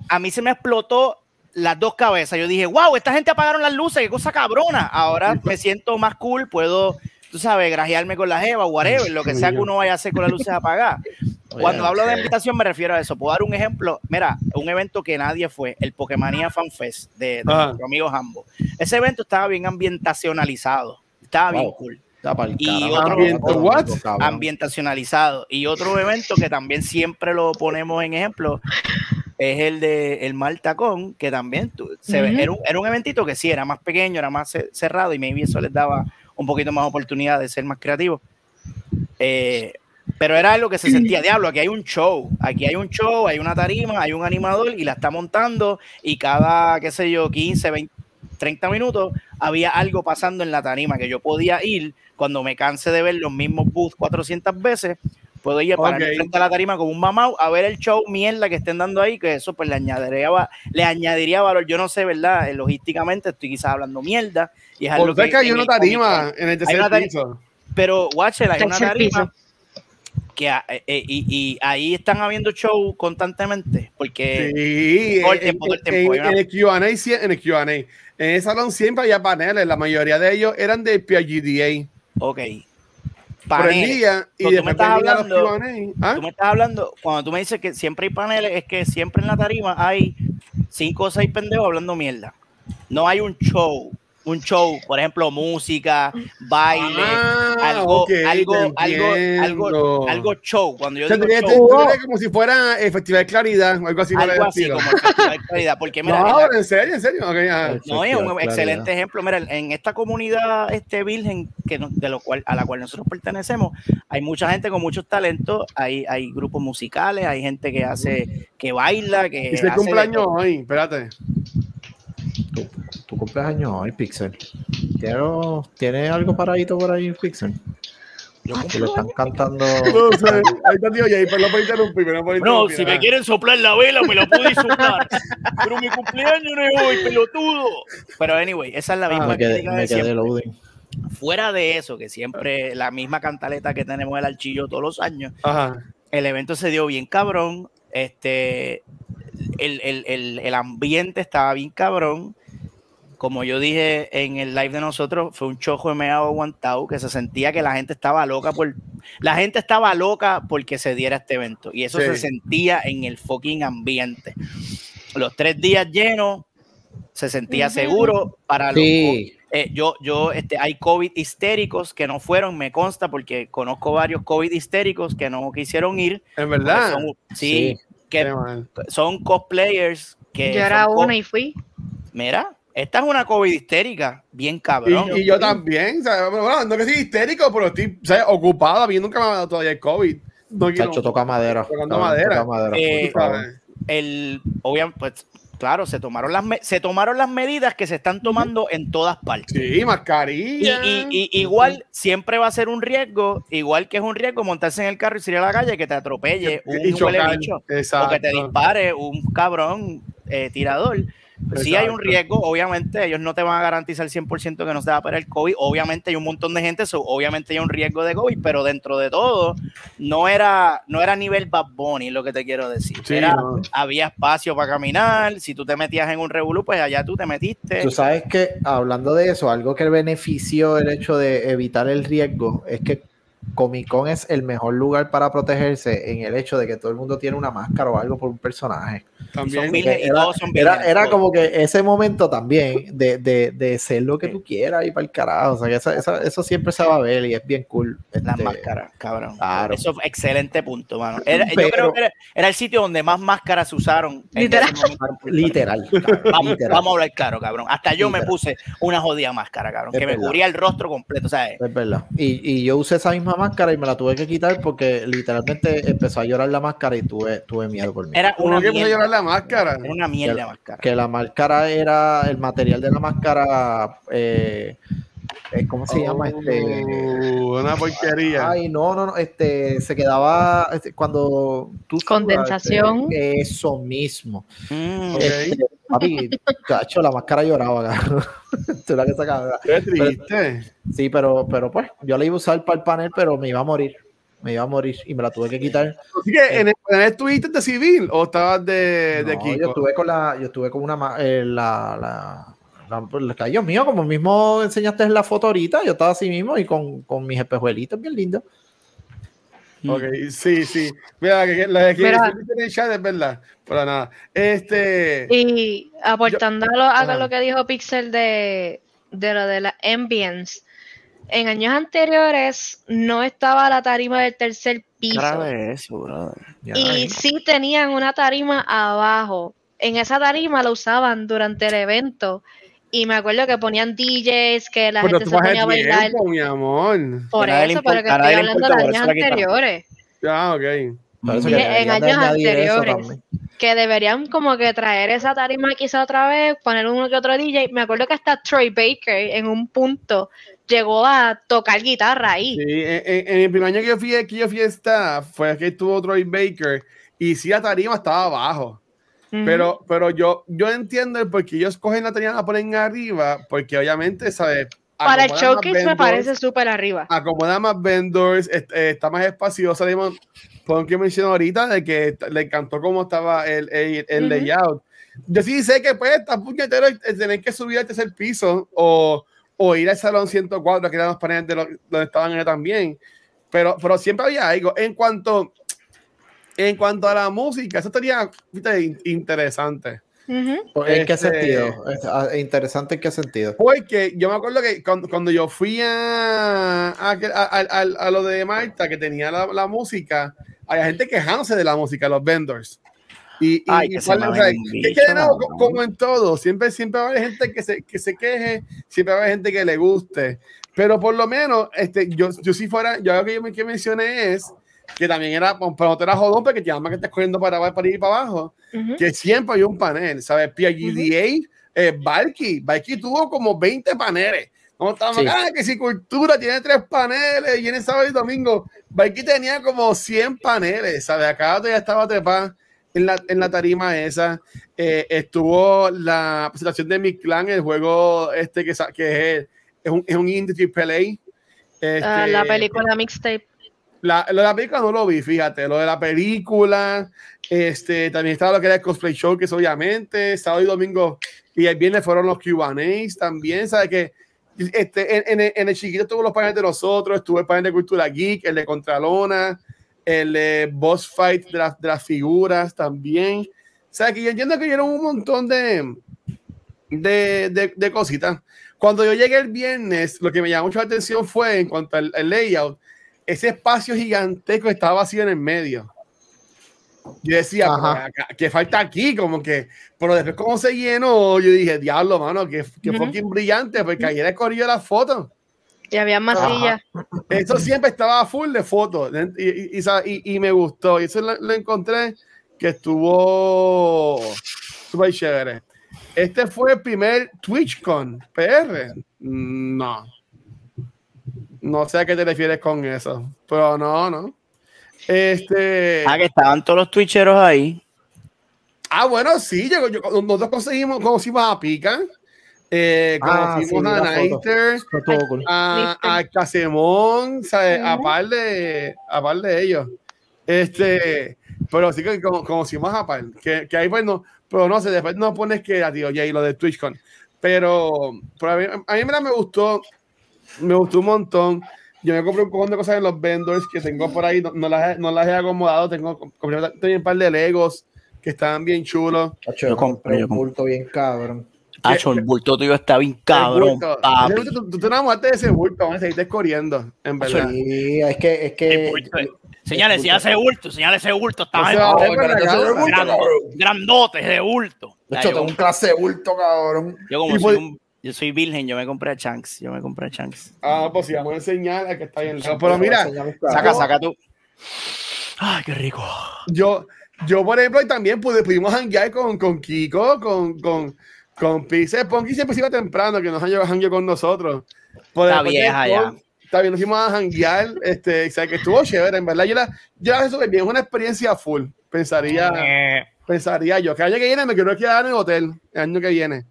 a mí se me explotó las dos cabezas. Yo dije, wow, esta gente apagaron las luces, qué cosa cabrona. Ahora me siento más cool, puedo, tú sabes, grajearme con la jeva, whatever, lo que sea que uno vaya a hacer con las luces apagadas. Cuando hablo de ambientación me refiero a eso. Puedo dar un ejemplo. Mira, un evento que nadie fue, el Pokémonía Fan Fest de, de nuestro amigo Hambo. Ese evento estaba bien ambientacionalizado. Estaba bien cool. Y otro ambientacionalizado. Y otro evento que también siempre lo ponemos en ejemplo es el de el Maltacón, que también se era, un, era un eventito que sí era más pequeño, era más cerrado y maybe eso les daba un poquito más oportunidad de ser más creativos. Eh, pero era algo que se sentía, diablo, aquí hay un show, aquí hay un show, hay una tarima, hay un animador y la está montando y cada, qué sé yo, 15, 20, 30 minutos había algo pasando en la tarima que yo podía ir cuando me canse de ver los mismos booths 400 veces, puedo ir para frente a la tarima como un mamau a ver el show mierda que estén dando ahí, que eso pues le añadiría, le añadiría valor. Yo no sé, ¿verdad? Eh, logísticamente estoy quizás hablando mierda. Y es algo que, hay una tarima en el tercer piso. Pero, watch hay una tarima que eh, eh, y, ahí están habiendo show constantemente porque sí, en, en, el Q&A en el Q&A en ese salón siempre había paneles la mayoría de ellos eran de PGDA ok. Paneles. y tú me estás hablando ¿ah? tú me estás hablando cuando tú me dices que siempre hay paneles es que siempre en la tarima hay cinco o seis pendejos hablando mierda. No hay un show un show, por ejemplo, música, baile, ah, algo, algo, algo, algo, algo, show. Cuando yo digo show, como si fuera el Festival de Claridad o algo así. Algo así como el Festival de Claridad. Porque mira, no, en serio, en serio. no, es un excelente ejemplo. Mira, en esta comunidad este virgen que de lo cual, a la cual nosotros pertenecemos, hay mucha gente con muchos talentos, hay, hay grupos musicales, hay gente que hace, que baila, que. Y cumpleaños hoy, espérate tu, cumpleaños hoy, Pixel. ¿Tiene, algo paradito por ahí, Pixel? Que lo están cantando. No sé, ahí está tío ahí pero lo interrumpir, No, si me quieren soplar la vela, me la puedo soplar. pero mi cumpleaños no es hoy, pelotudo. Pero anyway, esa es la misma ah, me Fuera de eso, que siempre la misma cantaleta que tenemos el archillo todos los años, el evento se dio bien cabrón. Este, el, el, el, el ambiente estaba bien cabrón como yo dije en el live de nosotros, fue un chojo de meado aguantado que se sentía que la gente estaba loca por la gente estaba loca porque se diera este evento y eso se sentía en el fucking ambiente. Los tres días llenos se sentía seguro para los eh, yo, yo, este, hay COVID histéricos que no fueron, me consta, porque conozco varios COVID histéricos que no quisieron ir. En verdad. sí, que son cosplayers que. Yo era uno y fui. Mira, esta es una COVID histérica, bien cabrón. Y, yo también, bueno, no que soy histérico, pero estoy ocupado, a mí nunca me ha dado todavía el COVID. No Chacho, toca madera. Tocando madera. Eh, el, obviamente, pues, claro, se tomaron, las se tomaron las medidas que se están tomando en todas partes. Sí, mascarilla. Y, igual siempre va a ser un riesgo, igual que es un riesgo montarse en el carro y salir a la calle que te atropelle un bicho, o que te dispare un cabrón eh, tirador si hay un riesgo, obviamente ellos no te van a garantizar 100% que no se va a parar el COVID, obviamente hay un montón de gente, obviamente hay un riesgo de COVID, pero dentro de todo no era, no era nivel Bad Bunny lo que te quiero decir. Había espacio para caminar, si tú te metías en un revolú, pues allá tú te metiste. Tú sabes que, hablando de eso, algo que benefició el hecho de evitar el riesgo es que Comic Con es el mejor lugar para protegerse en el hecho de que todo el mundo tiene una máscara o algo por un personaje. también. era, era, como que ese momento también de, de, de ser lo que tú quieras y para el carajo. O sea, que esa, eso siempre se va a ver y es bien cool. Las este, máscaras, cabrón. Claro. Eso es excelente punto, mano. Era, yo creo que era, el sitio donde más máscaras se usaron. Literal. Literal, vamos, vamos, a hablar claro, cabrón. Hasta yo me puse una jodida máscara, cabrón, que me cubría el rostro completo, ¿sabes? Es verdad. Y, y yo usé esa misma máscara y me la tuve que quitar porque literalmente empezó a llorar la máscara y tuve, tuve miedo por mí. Era una que empezó a llorar la máscara. Era una mierda de máscara. Que la máscara era, el material de la máscara, eh, eh ¿cómo se llama? Este, uh, una porquería. Ay, no, no, no, este, se quedaba, este, cuando tú... Condensación. eso mismo. Mm, este, papi, cacho, la máscara lloraba, Tú la que sacaba. Qué triste. sí, pero, pero pues, yo la iba a usar para el panel, pero me iba a morir me iba a morir y me la tuve que quitar. Así que eh, en, el, estuviste de civil o estabas de, de aquí? Yo estuve con la, yo estuve con una eh, la, Dios mío, como mismo enseñaste en la foto ahorita, yo estaba así mismo y con, con mis espejuelitos bien lindos. Ok, sí, sí. Mira, que la de aquí en el chat es verdad. Para nada. Este. Y aportando a lo que dijo Pixel de, de lo de la ambience en años anteriores no estaba la tarima del tercer piso. Eso, y sí tenían una tarima abajo. En esa tarima la usaban durante el evento. Y me acuerdo que ponían DJs, que la gente se ponía a bailar. mi amor. Por eso, pero que estoy hablando de años anteriores. Ah, ok. en años anteriores. Que deberían como que traer esa tarima quizá otra vez, poner uno que otro DJ. Me acuerdo que hasta Troy Baker en un punto llegó a tocar guitarra ahí. Sí, en, el primer año que yo fui, que yo fui a fue que estuvo Troy Baker y sí la tarima estaba abajo. Pero, pero yo, yo entiendo el por qué ellos cogen la y la ponen arriba, porque obviamente, ¿sabes? Para el showcase me parece súper arriba. Acomoda más vendors, eh, está más espaciosa. Por que mencionó ahorita de que le encantó cómo estaba el, el, el layout. Yo sí sé que pues está puñetero tener que subir al tercer piso o o ir al salón 104, que eran los paneles de donde estaban ellos también. Pero, pero siempre había algo. En cuanto, en cuanto a la música, eso estaría interesante. ¿En qué este, sentido? Ah, interesante en qué sentido. Porque yo me acuerdo que cuando, yo fui a, a, a, lo de Marta, que tenía la, la música, había gente quejándose de la música, los vendors. Y, y, como en todo, siempre, siempre va a haber gente que se, que se queje, siempre va a haber gente que le guste, pero por lo menos, este, yo, yo si fuera, yo lo que yo me, que mencioné es que también era, pero no te era jodón porque te llaman que estás corriendo para, para ir para abajo, que siempre hay un panel, ¿sabes? PGDA, uh eh, Valky, Valky tuvo como 20 paneles. No estamos ah, que si cultura tiene tres paneles y en el sábado y domingo, Valky tenía como 100 paneles, ¿sabes? Acá ya estaba trepada en la, en la tarima esa. Eh, estuvo la presentación de mi clan, el juego este que, que es, es, un, es un indie triple ah, la película mixtape. La, lo de la película no lo vi, fíjate. Lo de la película, este, también estaba lo que era el cosplay show, que es obviamente, sábado y domingo y el viernes fueron los QAs también, ¿sabes? Que este, en, en, el chiquito estuvo los paneles de nosotros, estuvo el panel de Cultura Geek, el de Contralona, el boss fight de, de, las figuras también. O sea, que yo entiendo que dieron un montón de, de, de, cositas. Cuando yo llegué el viernes, lo que me llamó mucho la atención fue, en cuanto al, layout, ese espacio gigantesco estaba vacío en el medio. Yo decía, que falta aquí? Como que, pero después como se llenó, yo dije, diablo, mano, que, que fucking brillante, porque ayer corrido las fotos. Y había masilla. Eso siempre estaba full de fotos y, y, y, me gustó. Y eso lo, encontré que estuvo súper chévere. Este fue el primer TwitchCon PR. No. No sé a qué te refieres con eso. Pero no, no. Este. Ah, que estaban todos los Twitcheros ahí. Ah, bueno, sí. Yo, nosotros conseguimos, conocimos a Pika. Eh, ah, conocimos a Nighter, a, a, Casemón, a par de a par de ellos. Este, pero sí que conocimos a par, que, que ahí pues no, pero no sé, después no pones que a tío y lo de TwitchCon. Pero, pero a, mí, a mí me gustó, me gustó un montón. Yo me compré un montón de cosas en los vendors que tengo por ahí, no, las, no las he acomodado. Tengo, compré un par de Legos que estaban bien chulos. yo compré un bulto bien cabrón. Hacho, el bulto tuyo está bien cabrón. Tú, tú, te enamoraste de ese bulto, vamos a seguirte corriendo, en verdad. Sí, es que, es que. Señales, señale ese bulto, señale ese bulto. Está grandote de bulto. De hecho, tengo un clase de bulto, cabrón. Yo como soy un yo soy virgen, yo me compré a Chanks. Yo me compré a Chanks. Ah, pues sí, vamos a enseñar a que está ahí en el Pero mira, saca, saca tú. Ay, qué rico. Yo, yo por ejemplo, también pude, pudimos hanguear con, con Kiko, con, con, con Pixel. Ponky siempre se iba temprano, que nos han llevado con nosotros. está vieja ya. Está bien, nos fuimos a hanguear, este, o sea, que estuvo chévere, en verdad. Yo la, yo la súper bien, es una experiencia full, pensaría, eh. pensaría yo. Que el año que viene me quiero quedar en el hotel, el año que viene.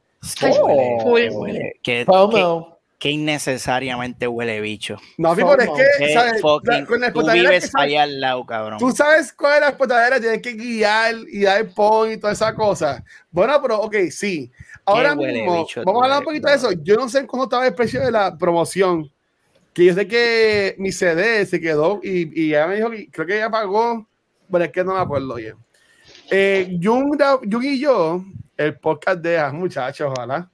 Oh, que, innecesariamente huele bicho. No, pero es que, ¿sabes? con la tú vives ahí al lado, cabrón. Tú sabes cuál es la explotadera, tienes que guiar y dar point y toda esa cosa. Bueno, pero ok, sí. Ahora mismo, vamos a hablar un poquito de eso. Yo no sé cómo estaba el precio de la promoción. Que yo sé que mi CD se quedó y, y ella me dijo que creo que ella pagó, pero es que no me acuerdo bien. Eh, Jung, Jung y yo el podcast de ah, muchachos, ojalá.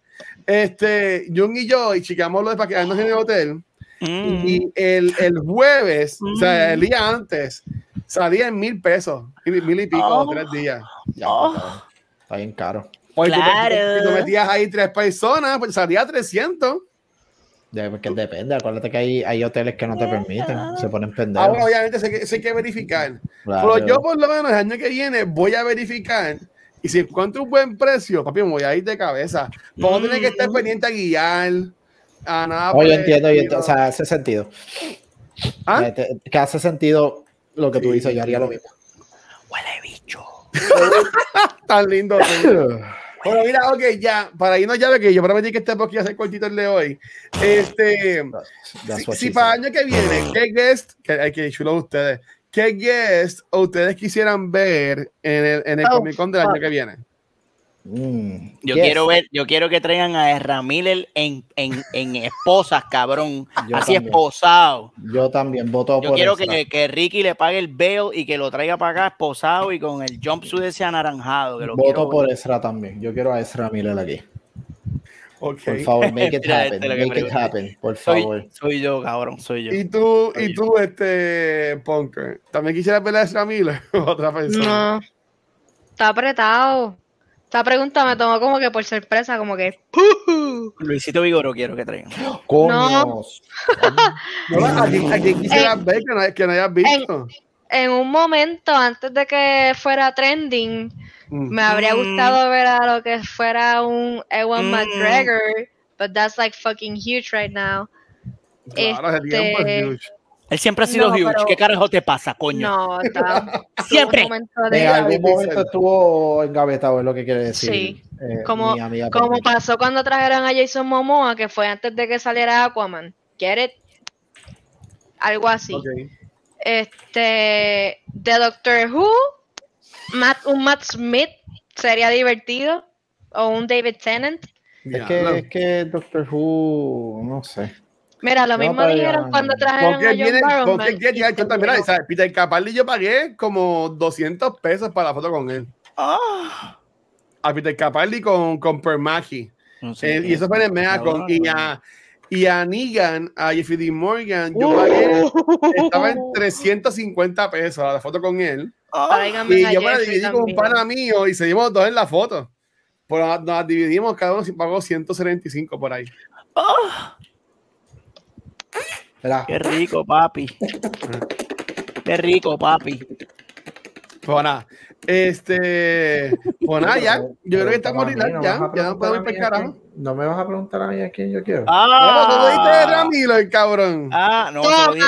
Este, Jung y yo, y chicamos lo de para quedarnos en el hotel. Mm. Y el, el jueves, o sea, el mm. día antes, salía en mil pesos, mil, y pico, oh. tres días. Ya, oh. Está bien caro. Oye, claro. si tú, metías ahí tres personas, pues salía 300. Ya, porque depende, acuérdate que hay, hay hoteles que no te permiten, se ponen pendejos. Ah, obviamente se hay que verificar. Pero yo por lo menos el año que viene voy a verificar y si encuentro un buen precio, papi, me voy a ir de cabeza. No mm. que estar pendiente a guiar, a nada. Oye, entiendo, entiendo, o sea, hace sentido. ¿Ah? Que hace sentido lo que tú dices, yo haría lo mismo. Huele bicho. Tan lindo. bueno, mira, ok, ya, para irnos ya, que yo prometí que este podcast iba a ser cortito el de hoy. Este, si, para el año que viene, ¿qué guest? Que hay que chulo ustedes. ¿Qué guest ustedes quisieran ver en el, en el oh, Comic Con del año que viene? Mm, yo quiero ver, yo quiero que traigan a Ezra Miller en, en, en esposas, cabrón. así esposado. Yo también voto yo quiero que, que, Ricky le pague el bail y que lo traiga para acá esposado y con el jumpsuit ese anaranjado. Que lo voto por Ezra también. Yo quiero a Ezra Miller aquí. Por favor, make it happen. make it happen, por favor. Soy, yo, cabrón, soy yo. ¿Y tú, y tú este, Punker? ¿También quisieras ver a Ezra Miller? Otra persona. No. Está apretado. Esta pregunta me tomó como que por sorpresa, como que. Luisito Vigoro quiero que traigan. No. ¿A quién quisieras ver que no, que no hayas visto? En, en, un momento, antes de que fuera trending, me habría gustado ver a lo que fuera un Ewan mm. McGregor, but that's like fucking huge right now. este... Él siempre ha sido huge. ¿Qué carajo te pasa, coño? No, está. siempre. En algún momento estuvo engavetado, es lo que quiere decir. Sí. Eh, como, como pasó cuando trajeron a Jason Momoa, que fue antes de que saliera Aquaman. ¿Quieres? Algo así. Este. De Doctor Who Matt, un Matt Smith sería divertido. O un David Tennant. Es que, es que Doctor Who, no sé. Mira, lo mismo dijeron cuando trajeron a John Barrowman. Peter Capaldi yo pagué como 200 pesos para la foto con él. Ah. A Peter Capaldi con, con Permagi. Eh, y eso fue en el con, y, a, y a Negan, a Jeffrey D. Morgan, yo pagué, estaba en 350 pesos la foto con él. Ah, y yo me la dividí con un pana mío y seguimos dos en la foto. Pues nos, dividimos, cada uno pagó 175 por ahí. Oh. Qué rico, papi. Qué rico, papi. Pues nada, este, pues nada, ya, yo creo que estamos ahorita, ya, ya no podemos ir carajo. No me vas a preguntar a mí a quién yo quiero. Ah, no, tú dijiste Ramiro, el cabrón. Ah, no, se lo dije,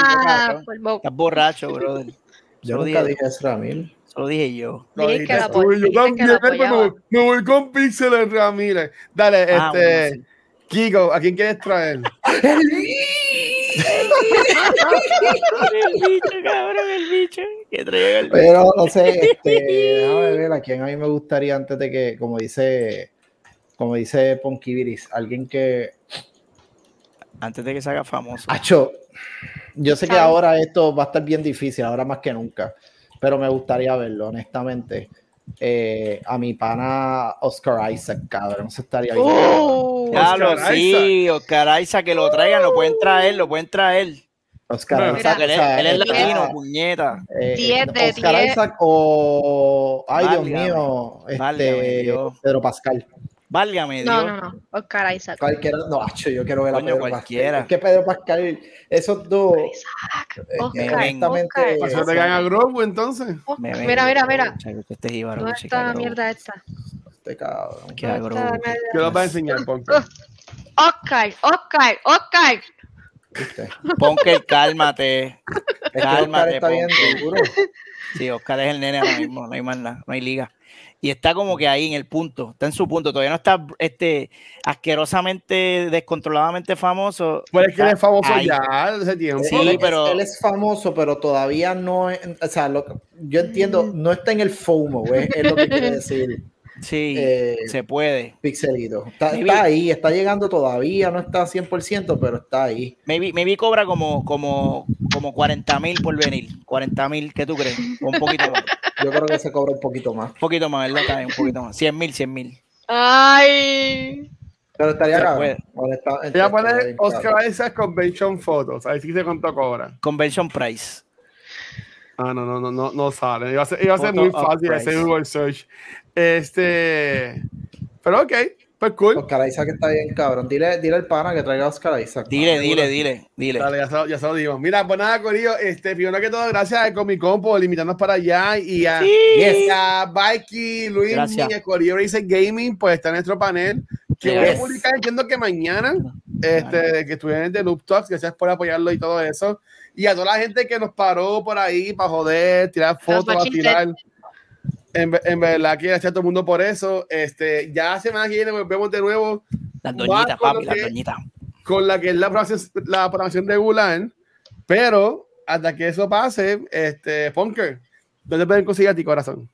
Estás borracho, brother. Yo nunca dije Ramírez. Lo dije yo. Lo dije que la yo también me, voy con Pixel en Ramírez. Dale, ah, este. Kiko, ¿a quién quieres traer? el bicho, cabrón, el bicho. Que traiga el Pero no sé, este, déjame ver a quién a mí me gustaría antes de que, como dice, como dice Ponkiviris, alguien que. Antes de que se haga famoso. Acho, yo sé que ahora esto va a estar bien difícil, ahora más que nunca, pero me gustaría verlo, honestamente. eh, a mi pana Oscar Isaac, cabrón. Eso estaría bien. Uh, Oscar sí, Oscar Isaac, que lo traigan, lo pueden traer, lo pueden traer. Oscar Isaac, él, es latino, puñeta. 10 de Oscar Isaac o. Ay, Dios mío. Este, Pedro Pascal. Válgame Dios. No, no, no. Oscar Isaac. Cualquiera, no, acho, yo quiero ver a Pedro cualquiera. Pascal. Es que Pedro Pascal, esos dos. Isaac. Eh, Oscar, Oscar. Pues te caen a Grogu entonces. mira, mira, mira. Este es ¿Dónde está la mierda esta? Este cabrón. ¿Qué ¿Qué nos va a enseñar, Ponker? Oscar, Oscar, Oscar. Ponker, cálmate. Cálmate, está bien. Sí, Oscar es el nene ahora mismo, no hay más nada, no hay liga y está como que ahí en el punto, está en su punto, todavía no está este asquerosamente, descontroladamente famoso. Pues es que él es famoso ya hace tiempo. Sí, él, pero él es famoso, pero todavía no, o sea, lo, yo entiendo, no está en el FOMO, es lo que quiere decir. Sí, eh, se puede. Pixelito. Está, ahí, está llegando todavía, no está 100%, pero está ahí. Maybe, maybe cobra como, como, como 40 mil por venir. 40 mil, ¿qué tú crees? un poquito más. Yo creo que se cobra un poquito más. Un poquito más, ¿verdad? También, un poquito más. 100 mil, 100 mil. Ay. Pero estaría acá. Ya pone Oscar Isaac Convention Photos. Ahí sí se contó cobra. Convention Price. Ah, no, no, no, no, no sale. Iba a ser, iba a ser muy fácil hacer Google Search. Este. Pero ok, pues cool. Oscar Isaac está bien, cabrón. Dile, dile al pana que traiga a Oscar Isaac. Dile, dile, dile, dile. Dale, ya se, ya se, lo digo. Mira, pues nada, Corillo, este, primero que todo, gracias a Comic Con por invitarnos para allá y a, sí. a Mikey, Luis, y a Corillo Racer Gaming, pues está en nuestro panel. Que yes. voy a publicar, entiendo que mañana, este, que estuvieron de Noob Talks, gracias por apoyarlo y todo eso. Y a toda la gente que nos paró por ahí para joder, tirar fotos, a tirar. En, en, verdad que gracias a todo el mundo por eso. Este, ya semana que viene vemos de nuevo. Las doñitas, papi, las doñitas. Con la que es la programación, la programación de Gulan. Pero hasta que eso pase, este, Punker, ¿dónde pueden conseguir a ti, corazón?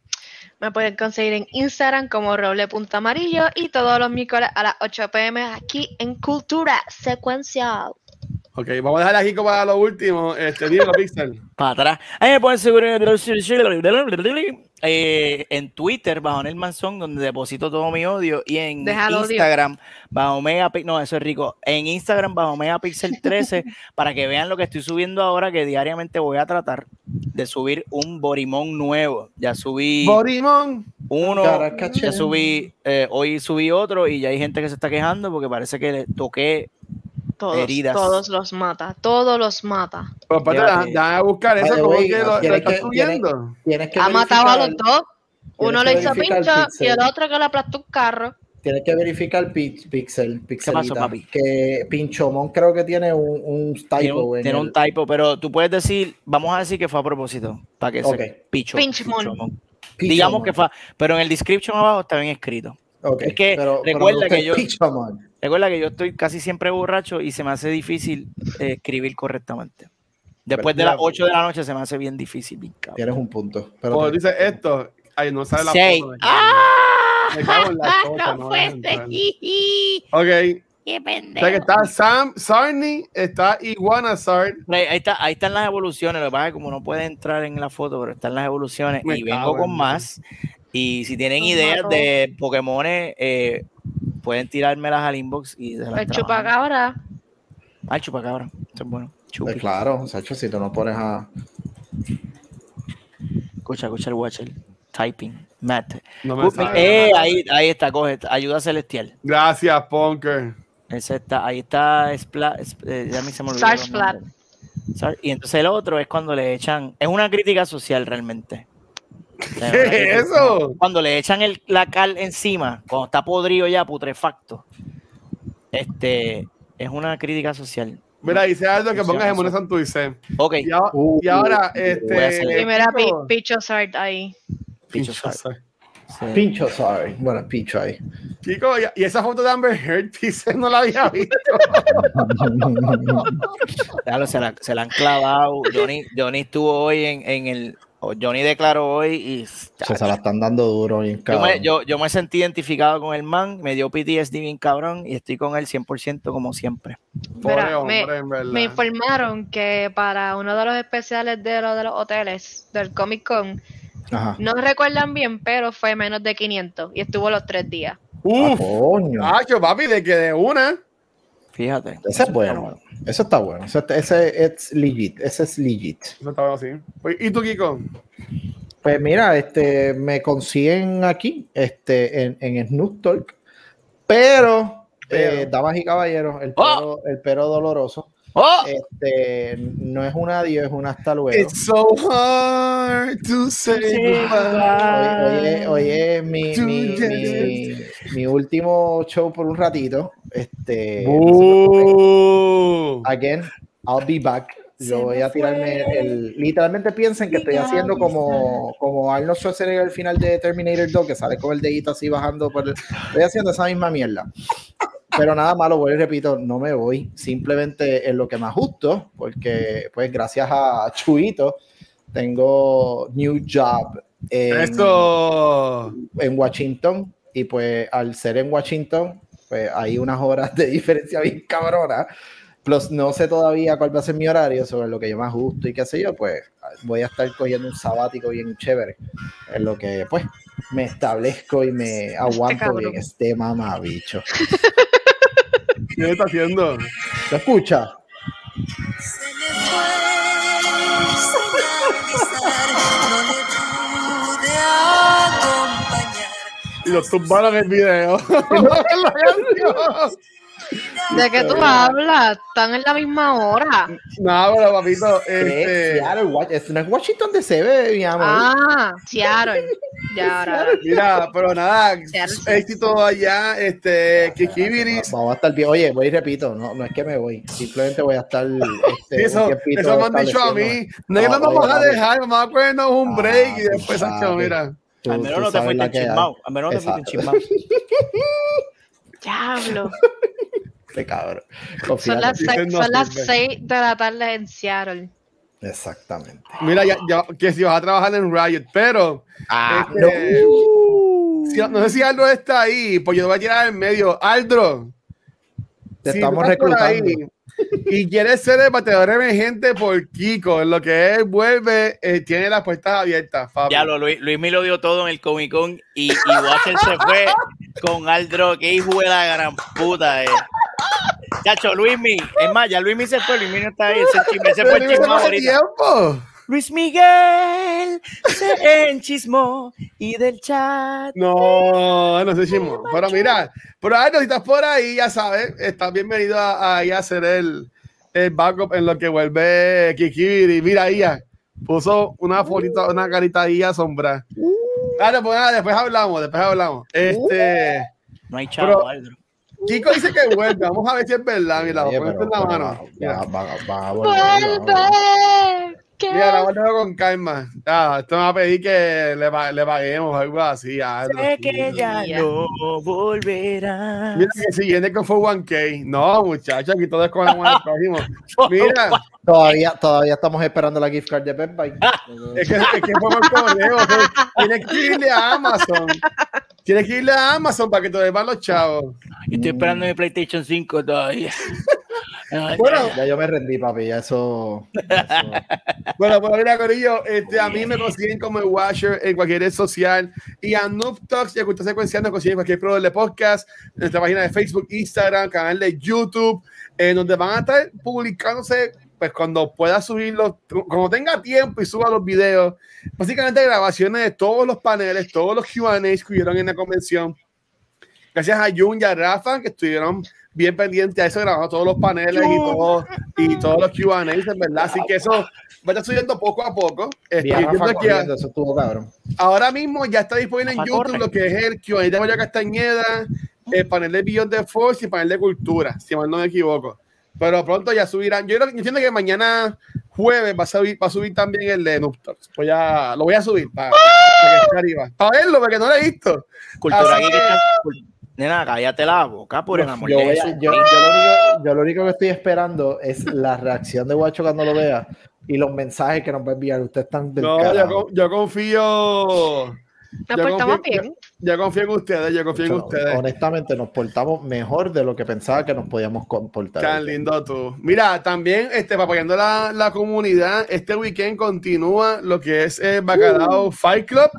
Me pueden conseguir en Instagram como roble.amarillo y todos los miércoles a las 8 pm aquí en Cultura Secuencial. Ok, vamos a dejar aquí para lo último. Este, Diego Pixel. Para atrás. Ahí me pueden seguir eh, en Twitter, bajo el Manzón, donde deposito todo mi odio. Y en Instagram, bajo Megapixel. No, eso es rico. En Instagram, bajo Megapixel 13, para que vean lo que estoy subiendo ahora, que diariamente voy a tratar de subir un Borimón nuevo. Ya subí. Borimón. Uno. Ya subí. Eh, hoy subí otro y ya hay gente que se está quejando porque parece que le toqué todos, heridas. Todos los mata, todos los mata. Pero aparte, da a buscar eso, como que lo, lo está subiendo. Tienes, que ha matado a los dos. Uno le hizo pincho y el otro que le aplastó un carro. Tienes que verificar Pixel, Pixel pasó, papi? Que Pinchomón creo que tiene un, un typo. Tiene, tiene un typo, pero tú puedes decir, vamos a decir que fue a propósito, para que okay. se picho. Pinchomón. Digamos que fue, pero en el description abajo está bien escrito. Okay, es que pero, recuerda pero que yo Pinchomón. Recuerda que yo estoy casi siempre borracho y se me hace difícil eh, escribir correctamente. Después de las 8 de la noche se me hace bien difícil, bien cabrón. Tienes un punto. Pero Cuando dice esto, ahí no sale la Seis. foto. ¡Ah! Me cago en la cosa, no no. Ok. Qué O pendejo. sea que está Sam Sarni, está Iguana Sard. Ahí, ahí está, ahí están las evoluciones. Lo que pasa es que como no puede entrar en la foto, pero están las evoluciones. Me y vengo con más. Y si tienen ideas de Pokémon, eh, pueden tirármelas al inbox y se las El trabajamos. chupacabra. Ah, el chupacabra. Eso es bueno. Chupi. Pues claro, Sacho, si tú no pones a. Escucha, escucha el watcher. Typing. Matt. No me sale. Eh, ahí, ahí está, coge. Ayuda celestial. Gracias, Punker. Ese está, ahí está Spla, Sp- eh, ya se me olvidó Y entonces el otro es cuando le echan, es una crítica social realmente. ¿Qué es eso? Cuando le echan el, la cal encima, cuando está podrido ya, putrefacto. Este, es una crítica social. Mira, dice algo que pongas. Mones Santurce. Ok, Y, ahora- Uh, y ahora, voy a este. Primera pi Picho- Sard ahí. Picho Sard. Sard. sí. Pincho, sorry. Bueno, Picho ahí. Chico, y, y esa foto de Amber Heard, dice, no la había visto. Claro, se, la, se la han clavado. Johnny, Johnny estuvo hoy en, en el. Johnny declaró hoy y. Se, se la están dando duro bien Yo cabrón. me, yo, yo me sentí identificado con el man, me dio PTSD bien cabrón y estoy con él 100% como siempre. Mira, me- hombre, informaron que para uno de los especiales de, lo de los hoteles del Comic Con No recuerdan bien, pero fue menos de 500 y estuvo los tres días. Uf, ah, papi, de que de una. Fíjate. Ese es bueno. Eso está bueno. Ese, es legit. Ese es legit. Eso está bueno, sí. ¿Y tú, Kiko? Pues mira, este, me consiguen aquí, este, en, en Snoop Talk, pero, eh, damas y caballeros, el ¡Oh! el pero doloroso Oh. Este, no es un adiós, es un hasta luego. It's so hard to say Oye, oye, mi, mi, mi, mi, último show por un ratito. Este, again, I'll be back. Yo voy a tirarme el. Literalmente piensen que estoy haciendo como, como Arnold Schwarzenegger al final de Terminator 2, que sale con el dedito así bajando por el. Estoy haciendo esa misma mierda. Pero nada malo, voy y repito, no me voy. Simplemente en lo que me ajusto, porque pues gracias a Chuito tengo new job en, en Washington. Y pues al ser en Washington, pues hay unas horas de diferencia bien cabrona. Plus, no sé todavía cuál va a ser mi horario sobre lo que yo me ajusto y qué sé yo, pues voy a estar cogiendo un sabático bien chévere. En lo que, pues, me establezco y me este aguanto bien este mamabicho. ¿Qué está haciendo? ¿Lo escucha? Y lo tumbaron el video. ¿De qué tú hablas? Están en la misma hora. No, pero papito, este... es no es Washington DC, ve, mi amor. Ah, Seattle. Ya ahora. Mira, pero nada, éxito allá, este, Kikibiris. Vamos a estar bien. Oye, voy y repito, no, no es que me voy, simplemente voy a estar. Este, eso, eso me han dicho a mí. No es que no nos vamos a dejar, vamos a cogernos un break y después, Sancho, mira. Al menos no te fuiste chismado. Al menos no te fuiste chismado. Diablo. Cabrón. Son las, seis, son las de la tarde en Seattle. Exactamente. Mira, ya, ya, que si vas a trabajar en Riot, pero. Ah, este, no. no. sé si Aldo está ahí, pues yo te voy a tirar en medio. Aldro. Te estamos reclutando. y quieres ser el bateador emergente por Kiko, en lo que él vuelve, eh, tiene las puertas abiertas. Ya lo, Luis, Luis me lo dio todo en el Comic Con y, y Watcher se fue con Aldro, que hijo de la gran puta. Eh. Chacho, Luismi, es más, ya Luismi se fue, Luismi no está ahí, ese, ese fue el chismo ahorita. Luis Miguel se enchismó y del chat. No, no se chismó. Pero mira, pero ahí, si estás por ahí, ya sabes, estás bienvenido a, a, hacer el, el backup en lo que vuelve Kikiri. Mira, ahí puso una fotito, una carita ahí a sombra. Claro, pues nada, después hablamos, después hablamos. Este. No hay chavo, Aldro. Kiko dice que vuelve. Vamos a ver si es verdad. Mira, Oye, pero, en la mano. Va, va, va, ¡Vuelve! Mira, la con calma. Ah, esto me va a pedir que le, le paguemos algo así. Algo. Sé que ya no volverá. Mira que si viene con fue 1K. No, muchachos, aquí todo es con el próximo. Mira. Todavía, todavía estamos esperando la gift card de Pep es que, es que fue por correo. Tienes que irle a Amazon. Tienes que irle a Amazon para que te deban los chavos. estoy esperando mi PlayStation 5 todavía. Bueno, ya yo me rendí, papi. eso. bueno, pues mira, Corillo, este, a mí me consiguen como el Washer en cualquier red social. Y a Noob Talks, ya que usted secuenciando, consiguen cualquier proveedor de podcast, en nuestra página de Facebook, Instagram, canal de YouTube, en donde van a estar publicándose pues cuando pueda subirlos, cuando tenga tiempo y suba los videos, básicamente grabaciones de todos los paneles, todos los QAs que hubieron en la convención. Gracias a Jun y a Rafa que estuvieron bien pendientes a eso, grabando todos los paneles y, todo, y todos los QAs, en verdad. Así que eso va a estar subiendo poco a poco. Ahora mismo ya está disponible en YouTube lo que es el QA de María Castañeda, el panel de Beyond the Force y el panel de Cultura, si mal no me equivoco. Pero pronto ya subirán. Yo, entiendo que mañana jueves va a subir, va a subir también el de Nuptors. Pues ya lo voy a subir para, para, para verlo, porque no lo he visto. Cultura Nena, cállate la boca, por el amor yo, de yo, yo, lo único, que estoy esperando es la reacción de Guacho cuando lo vea y los mensajes que nos va a enviar. Ustedes están del No, yo, yo, confío. Nos portamos bien. Yo, confío en ustedes, yo confío en ustedes. Honestamente, nos portamos mejor de lo que pensaba que nos podíamos comportar. Tan lindo tú. Mira, también este, apoyando la, la comunidad, este weekend continúa lo que es el Bacalao uh. Fight Club.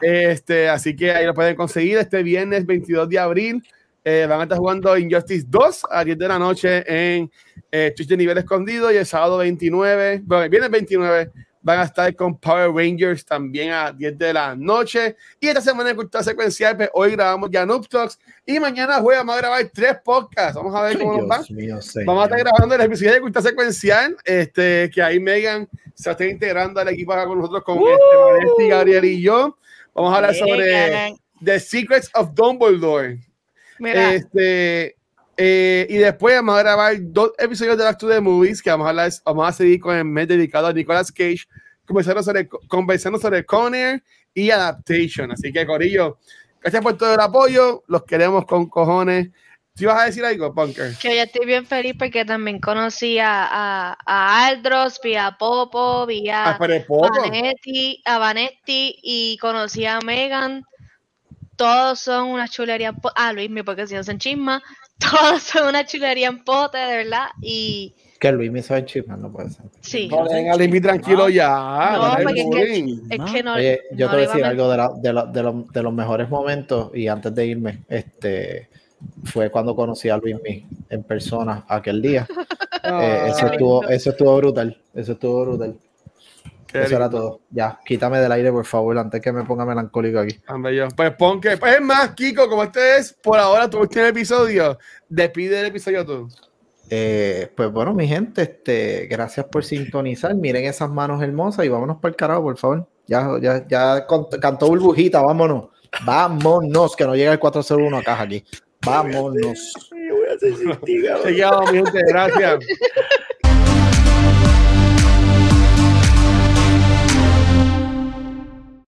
Este, así que ahí lo pueden conseguir este viernes 22 de abril. Eh, van a estar jugando Injustice 2 a 10 de la noche en eh, Twitch de nivel escondido y el sábado 29, bueno, el viernes 29 van a estar con Power Rangers también a 10 de la noche. Y esta semana en Cultura Secuencial, pues, hoy grabamos ya Noob Talks y mañana jueves vamos a grabar tres podcasts. Vamos a ver cómo nos va. vamos a estar grabando el episodio de Cultura Secuencial, este, que ahí Megan se está integrando al equipo acá con nosotros, con este, Gabriel y yo. Vamos a hablar sobre The Secrets of Dumbledore. Este, eh, y después vamos a grabar dos episodios de Back to the Movies que vamos a, hablar, vamos a seguir con el mes dedicado a Nicolas Cage, conversando sobre, conversando sobre Conner y Adaptation. Así que, Corillo, gracias por todo el apoyo, los queremos con cojones. ¿Sí vas a decir algo, Punker? Que yo estoy bien feliz porque también conocí a, a, a Aldros, vía Popo, vía ah, Vanetti, a Vanetti y conocí a Megan. Todos son una chulería. Ah, Luis, porque si no son chisma todos son una chulería en pote, de verdad. Y. Que Luis me sabe chisme, no puede ser. Sí. No, venga, Luis, tranquilo ya. No, porque es que, no. Oye, yo te voy a decir algo de, la, de, la, de, lo, de, los mejores momentos, y antes de irme, este fue cuando conocí a Luis en persona aquel día. eh, eso, estuvo, eso estuvo brutal. Eso estuvo brutal. Eso era todo. Ya, quítame del aire, por favor, antes que me ponga melancólico aquí. Pues pon que. Pues es más, Kiko, como este es, por ahora tu último episodio, despide el episodio tú. Eh, pues bueno, mi gente, este, gracias por sintonizar. Miren esas manos hermosas y vámonos para el carajo, por favor. Ya, ya, ya cantó burbujita, vámonos. Vámonos, que no llega el 401 acá aquí. Vámonos. Seguimos, mi gente, gracias.